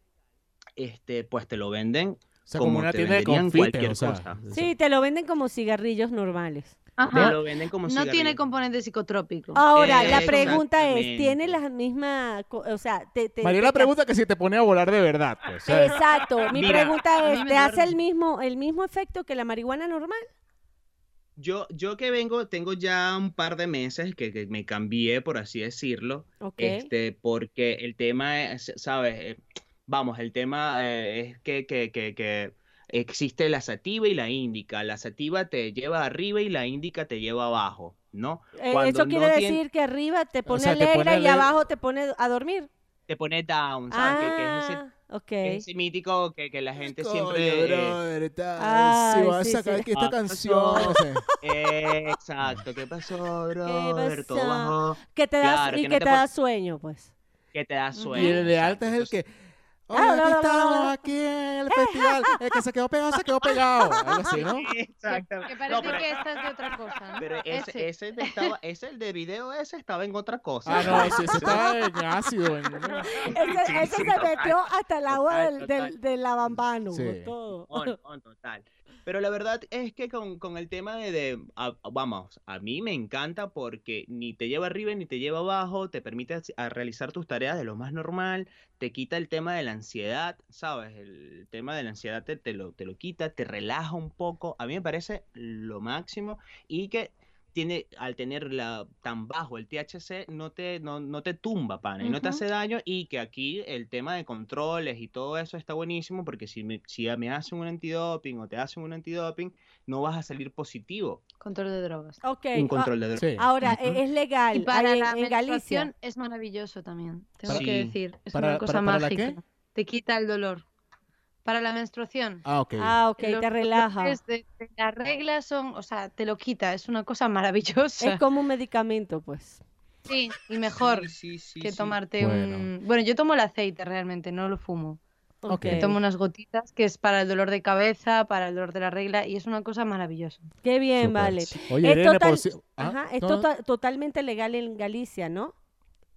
este, pues te lo venden. O sea, Como como una te tienda de cualquier o sea, cosa. Sí, te lo venden como cigarrillos normales. Te Ajá. lo venden como No tiene componente psicotrópico. Ahora, la pregunta es. ¿tiene la misma, o sea, te, te- Mariela te- pregunta que si te pone a volar de verdad. Pues. Exacto, mi Mira, pregunta es, ¿te hace el mismo, el mismo efecto que la marihuana normal? Yo, yo que vengo, tengo ya un par de meses que, que me cambié, por así decirlo. Ok. Este, porque el tema es, ¿sabes? Eh, Vamos, el tema eh, es que, que, que, que existe la sativa y la índica. La sativa te lleva arriba y la índica te lleva abajo, ¿no? Eh, Cuando eso quiere no decir tiene- que arriba te pone sea, te alegre pone y abajo te pone a dormir. Te pone down, ¿sabes? Que- que es ese, Es ese mítico que, que la gente Coño, siempre... brother, si vas a sí, sacar sí. aquí esta canción. eh, <laughs> exacto, ¿qué pasó, brother? Todo pasó? bajó, Que te da, Claro, y que no te da sueño, pues. que te da sueño. Y el de alta es el que, Oye, Ah, aquí estamos, aquí en el festival. <laughs> El que se quedó pegado, se quedó pegado. Algo así, ¿no? <laughs> Exactamente. Que parece No, pero, que esta es de otra cosa, ¿no? pero ese, Ese. ese, de estaba, ese el de video ese estaba en otra cosa. Ah, no, <laughs> sí, ese estaba en ácido. en- Ese, Sí, ese sí, se total, metió hasta el agua total, del, total. del, del lavambano. Sí. Todo. No, no, total. Pero la verdad es que con, con el tema de, de- a- vamos, a mí me encanta porque ni te lleva arriba ni te lleva abajo, te permite hac- a realizar tus tareas de lo más normal, te quita el tema de la ansiedad, ¿sabes? El tema de la ansiedad te, te lo, te lo quita, te relaja un poco. A mí me parece lo máximo y que tiene, al tener la, tan bajo el THC, no te, no, no te tumba, pana, y no te hace daño, y que aquí el tema de controles y todo eso está buenísimo, porque si me, si me hacen un antidoping o te hacen un antidoping, no vas a salir positivo. Control de drogas. Ok. Un ah, control de drogas. Sí. Ahora, eh, es legal Y para ahí en, la en Galicia. es maravilloso también, tengo Para- que decir. Es ¿Para- una cosa para- para la mágica. qué? Te quita el dolor. Para la menstruación. Ah, ok. Ah, ok, Los te relaja. de, de las reglas son, o sea, te lo quita, es una cosa maravillosa. Es como un medicamento, pues. Sí, y mejor Sí, sí, sí, que sí. tomarte Bueno. un... Bueno, yo tomo el aceite realmente, no lo fumo. Ok. Ok. Tomo unas gotitas que es para el dolor de cabeza, para el dolor de la regla y es una cosa maravillosa. Qué bien, Súper. vale. Oye, Es Irene, total- por si... Ah, Ajá, es no, tota- totalmente legal en Galicia, ¿no?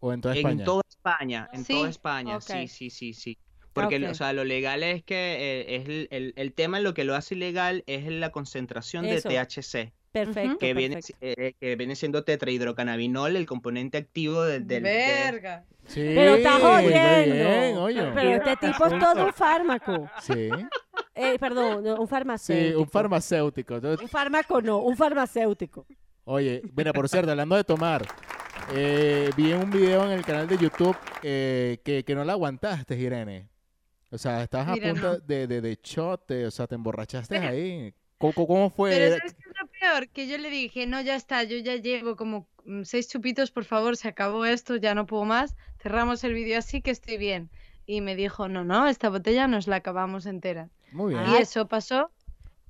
O en toda En España. toda España, en Sí, toda España, ok. sí, sí, sí, sí. Porque, Ok. o sea, lo legal es que eh, es el, el- el tema, lo que lo hace ilegal es la concentración Eso. de THC, Perfecto. que viene, eh, que viene siendo tetrahidrocannabinol, el componente activo del... del- de- Verga. Sí, Pero estás muy oyendo. bien, oye. Pero este tipo es todo un fármaco. Sí, Eh, perdón, no, un sí, farmacéutico. un farmacéutico. Entonces, Un fármaco no, un farmacéutico. Oye, mira, por cierto, hablando de tomar, eh, vi un video en el canal de YouTube eh, que, que no la aguantaste, Irene. O sea, estabas a Mira, punto no. de, de, de shot, o sea, te emborrachaste ahí. ¿Cómo, cómo- fue? Pero ¿sabes qué es lo peor? Que yo le dije, no, ya está, yo ya llevo como mm, seis chupitos, por favor, se acabó esto, ya no puedo más. Cerramos el vídeo así que estoy bien. Y me dijo, no, no, esta botella nos la acabamos entera. Muy bien. Ah. Y eso pasó.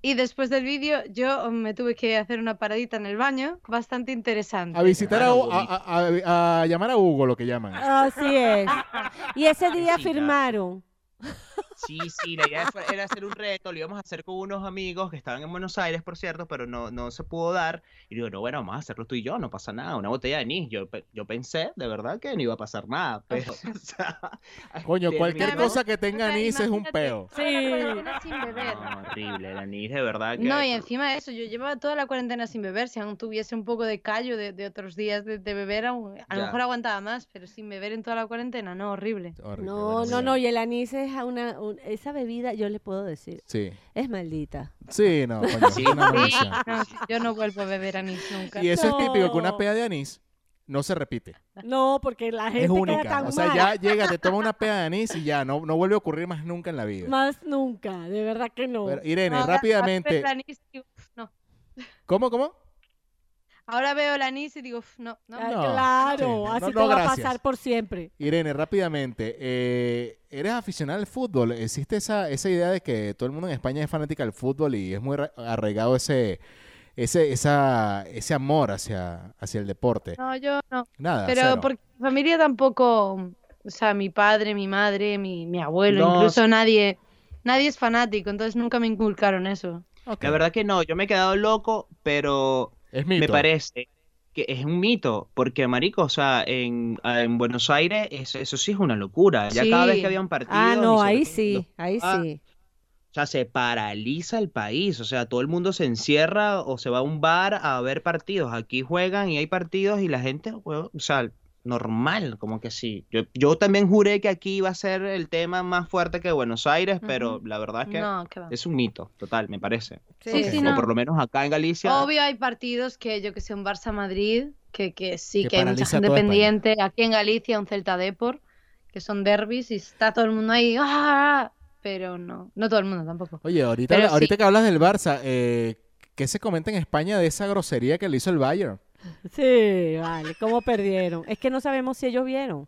Y después del vídeo yo me tuve que hacer una paradita en el baño, bastante interesante. A visitar a, Claro, a, a- a- a llamar a Hugo, lo que llaman. Así es. Y ese día firmaron. Sí, sí, la idea fue- era hacer un reto, lo íbamos a hacer con unos amigos que estaban en Buenos Aires, por cierto, pero no, no se pudo dar. Y digo, no, bueno, vamos a hacerlo tú y yo, no pasa nada, una botella de anís. Yo, yo pensé, de verdad, que no iba a pasar nada, <laughs> pero, <laughs> o sea, Coño, cualquier terminó- cosa que tenga O sea, anís es un peo. Sí. cuarentena sin beber. No, horrible, el anís, de verdad que... No, y encima de eso, yo llevaba toda la cuarentena sin beber. Si aún tuviese un poco de callo de, de otros días de, de beber, aún- a lo Ya. mejor aguantaba más, pero sin beber en toda la cuarentena, no, horrible. Horrible, No, no, no. Y el anís es una, un- esa bebida, yo le puedo decir, Sí. es maldita. Sí, no, coño, Sí, es una Sí, maldición. <laughs> no, sí, yo no vuelvo a beber anís nunca. Y eso es típico, que una No. pea de anís no se repite. No, porque la gente Es queda única. tan O sea, mal. ya llega, te toma una pea de anís y ya, no, no vuelve a ocurrir más nunca en la vida. Más nunca, de verdad que no. Pero, Irene, rápidamente. veo el anís y digo, "Uf, no. ¿Cómo, cómo? Ahora veo el anís y digo, "Uf, no, no. Ah, No, claro, sí, así no, te va a pasar por siempre. Irene, rápidamente. eh, ¿Eres aficionada al fútbol? ¿Existe esa, esa idea de que todo el mundo en España es fanática del fútbol y es muy ra- arraigado ese, ese, esa, ese amor hacia, hacia el deporte? No, yo no. Nada, Pero cero. porque mi familia tampoco, o sea, mi padre, mi madre, mi, mi abuelo, No, incluso nadie, nadie es fanático, entonces nunca me inculcaron eso. La verdad que no, yo me he quedado loco, pero es me mito. parece que es un mito, porque marico, o sea, en, en Buenos Aires eso, eso sí es una locura. Ya cada vez que había un partido... Ah, no, ahí sí, ahí Ah, sí. O sea, se paraliza el país, o sea, todo el mundo se encierra o se va a un bar a ver partidos. Aquí juegan y hay partidos y la gente, weón, o sea, normal, como que sí. Yo, yo también juré que aquí iba a ser el tema más fuerte que Buenos Aires, pero la verdad es que No, qué va. es un mito, total, me parece. Sí, sí, O no. por lo menos acá en Galicia. Obvio hay partidos que yo que sé, un Barça-Madrid, que, que sí, Que que, hay mucha gente España. pendiente. Aquí en Galicia un Celta Depor, que son derbis y está todo el mundo ahí, ¡ah! pero no, no todo el mundo tampoco. Oye, ahorita, Pero ahorita sí. que hablas del Barça, eh, ¿qué se comenta en España de esa grosería que le hizo el Bayern? Sí, vale, ¿cómo perdieron? Es que no sabemos si ellos vieron.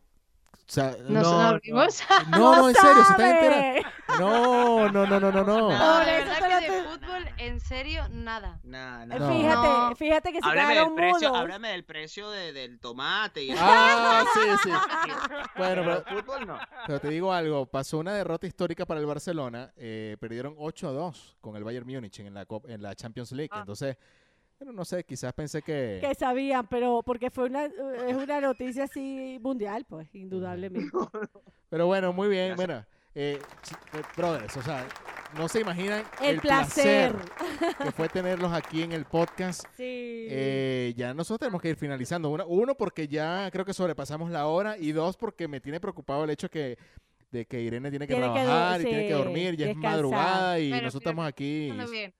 O sea, ¿Nos No, <laughs> en serio, se están enterando. No, no, no, no, no, no. No, eso verdad que de fútbol, en serio, nada. No. nah. Fíjate, No. fíjate que se Háblame del quedaron precio, mudos. háblame del precio de- del tomate y <laughs> Ah, sí, sí. <laughs> Bueno, Pero pero, fútbol no. pero te digo algo, pasó una derrota histórica para el Barcelona, eh, perdieron 8-2 con el Bayern Múnich en la, en la Champions League, Ah. entonces, bueno, no sé, quizás pensé que... Que sabían, pero porque fue una, es una noticia así mundial, pues, indudablemente. Pero bueno, muy bien, Gracias. bueno, eh, eh, brothers, o sea, no se imaginan El, placer. que fue tenerlos aquí en el podcast. <laughs> Sí. Eh, ya nosotros tenemos que ir finalizando. Uno, uno, porque ya creo que sobrepasamos la hora y dos, porque me tiene preocupado el hecho que de que Irene tiene que Tiene que do- trabajar y tiene que dormir, ya es madrugada y Pero nosotros estamos aquí. Bien.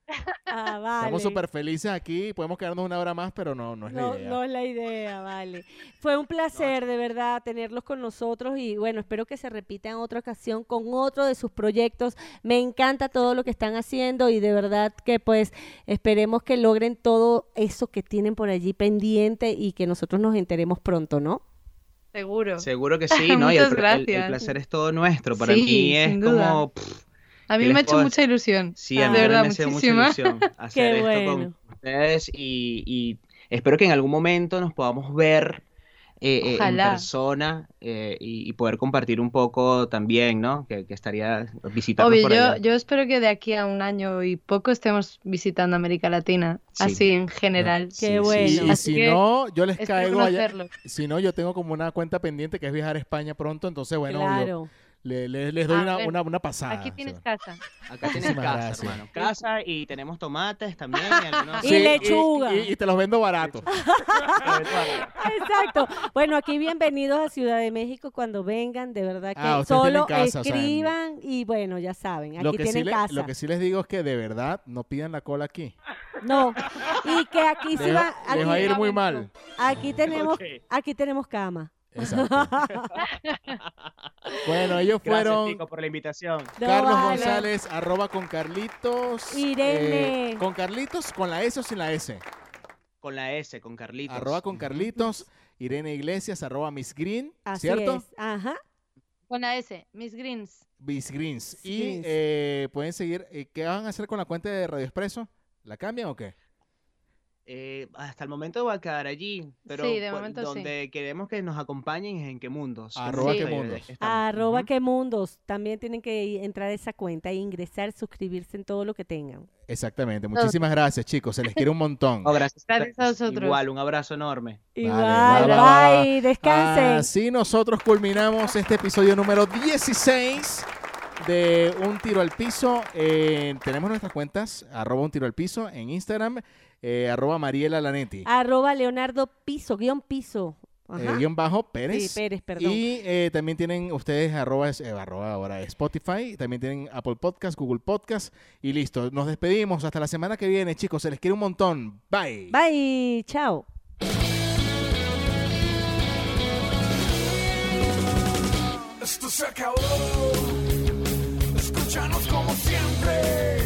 Ah, <laughs> vale. Estamos súper felices aquí, podemos quedarnos una hora más, pero no, no es No, la idea. no es la idea, vale. Fue un placer, de verdad, tenerlos con nosotros y bueno, espero que se repita en otra ocasión con otro de sus proyectos. Me encanta todo lo que están haciendo y de verdad que pues esperemos que logren todo eso que tienen por allí pendiente y que nosotros nos enteremos pronto, ¿no? Seguro. Seguro que <laughs> sí, ¿no? Y el, Muchas pla- el- el gracias. placer es todo nuestro. Para Sí, mí es sin duda. como... pff, A mí ¿Qué me ha hecho mucha ilusión. Sí, a Ah. mí de verdad, me hace mucha ilusión hacer Qué esto bueno. con ustedes y, y espero que en algún momento nos podamos ver eh, eh, en persona eh, y, y poder compartir un poco también, ¿no? Que, que estaría visitarnos Obvio, por yo, allá. yo espero que de aquí a un año y poco estemos visitando América Latina, Sí. así en general. Sí, Qué sí, bueno. Así si que no, yo les caigo allá. Si no, yo tengo como una cuenta pendiente que es viajar a España pronto, entonces bueno, claro. Le- le- les doy Ah, una, una, una pasada. Aquí tienes casa. Acá tienes Muchísimas casa, gracias. hermano. Casa y tenemos tomates también. y algunos- Y lechuga. Y, y te los vendo baratos. <laughs> Exacto. Bueno, aquí bienvenidos a Ciudad de México cuando vengan, de verdad que Ah, tienen solo casa, o sea, escriban y bueno, ya saben, Lo aquí que, sí tienen le- casa. lo que sí les digo es que de verdad no pidan la cola aquí. No, y que aquí Les, va, les va a aquí, ir muy mal. aquí tenemos, aquí tenemos cama. Exacto. <laughs> bueno, ellos Gracias, fueron Tico, por la invitación. No, Carlos vale. González, arroba con Carlitos. Irene. eh, con Carlitos, con la S o sin la S. Con la S, con Carlitos. Arroba con Carlitos. Irene Iglesias, arroba Miss Green. Así ¿Cierto? es. Ajá. Con la S, Miss Greens. Miss Greens. Y Greens. eh, pueden seguir. eh, ¿Qué van a hacer con la cuenta de Radio Expreso? ¿La cambian o qué? Eh, hasta el momento va a quedar allí, pero Sí, de sí. donde queremos que nos acompañen es en qué mundos. Arroba Ahí qué mundos. Arroba Ujú. que mundos. También tienen que entrar a esa cuenta e ingresar, suscribirse en todo lo que tengan. Exactamente. Muchísimas gracias, chicos. Se les quiere un montón. <laughs> Oh, gracias, Gracias a vosotros. Igual, un abrazo enorme. Igual, bye, bye, bye, descansen. Así nosotros culminamos este episodio número 16 de Un Tiro al Piso. Eh, tenemos nuestras cuentas, arroba Un Tiro al Piso en Instagram, eh, arroba Mariela Lanetti, Arroba Leonardo Piso, guion piso. eh, guion bajo Pérez. Sí, Pérez, perdón. Y eh, también tienen ustedes arroba, eh, arroba ahora Spotify, también tienen Apple Podcast, Google Podcast y listo. Nos despedimos hasta la semana que viene, chicos. Se les quiere un montón. Bye. Bye, chao. Esto se acabó. Escúchanos como siempre.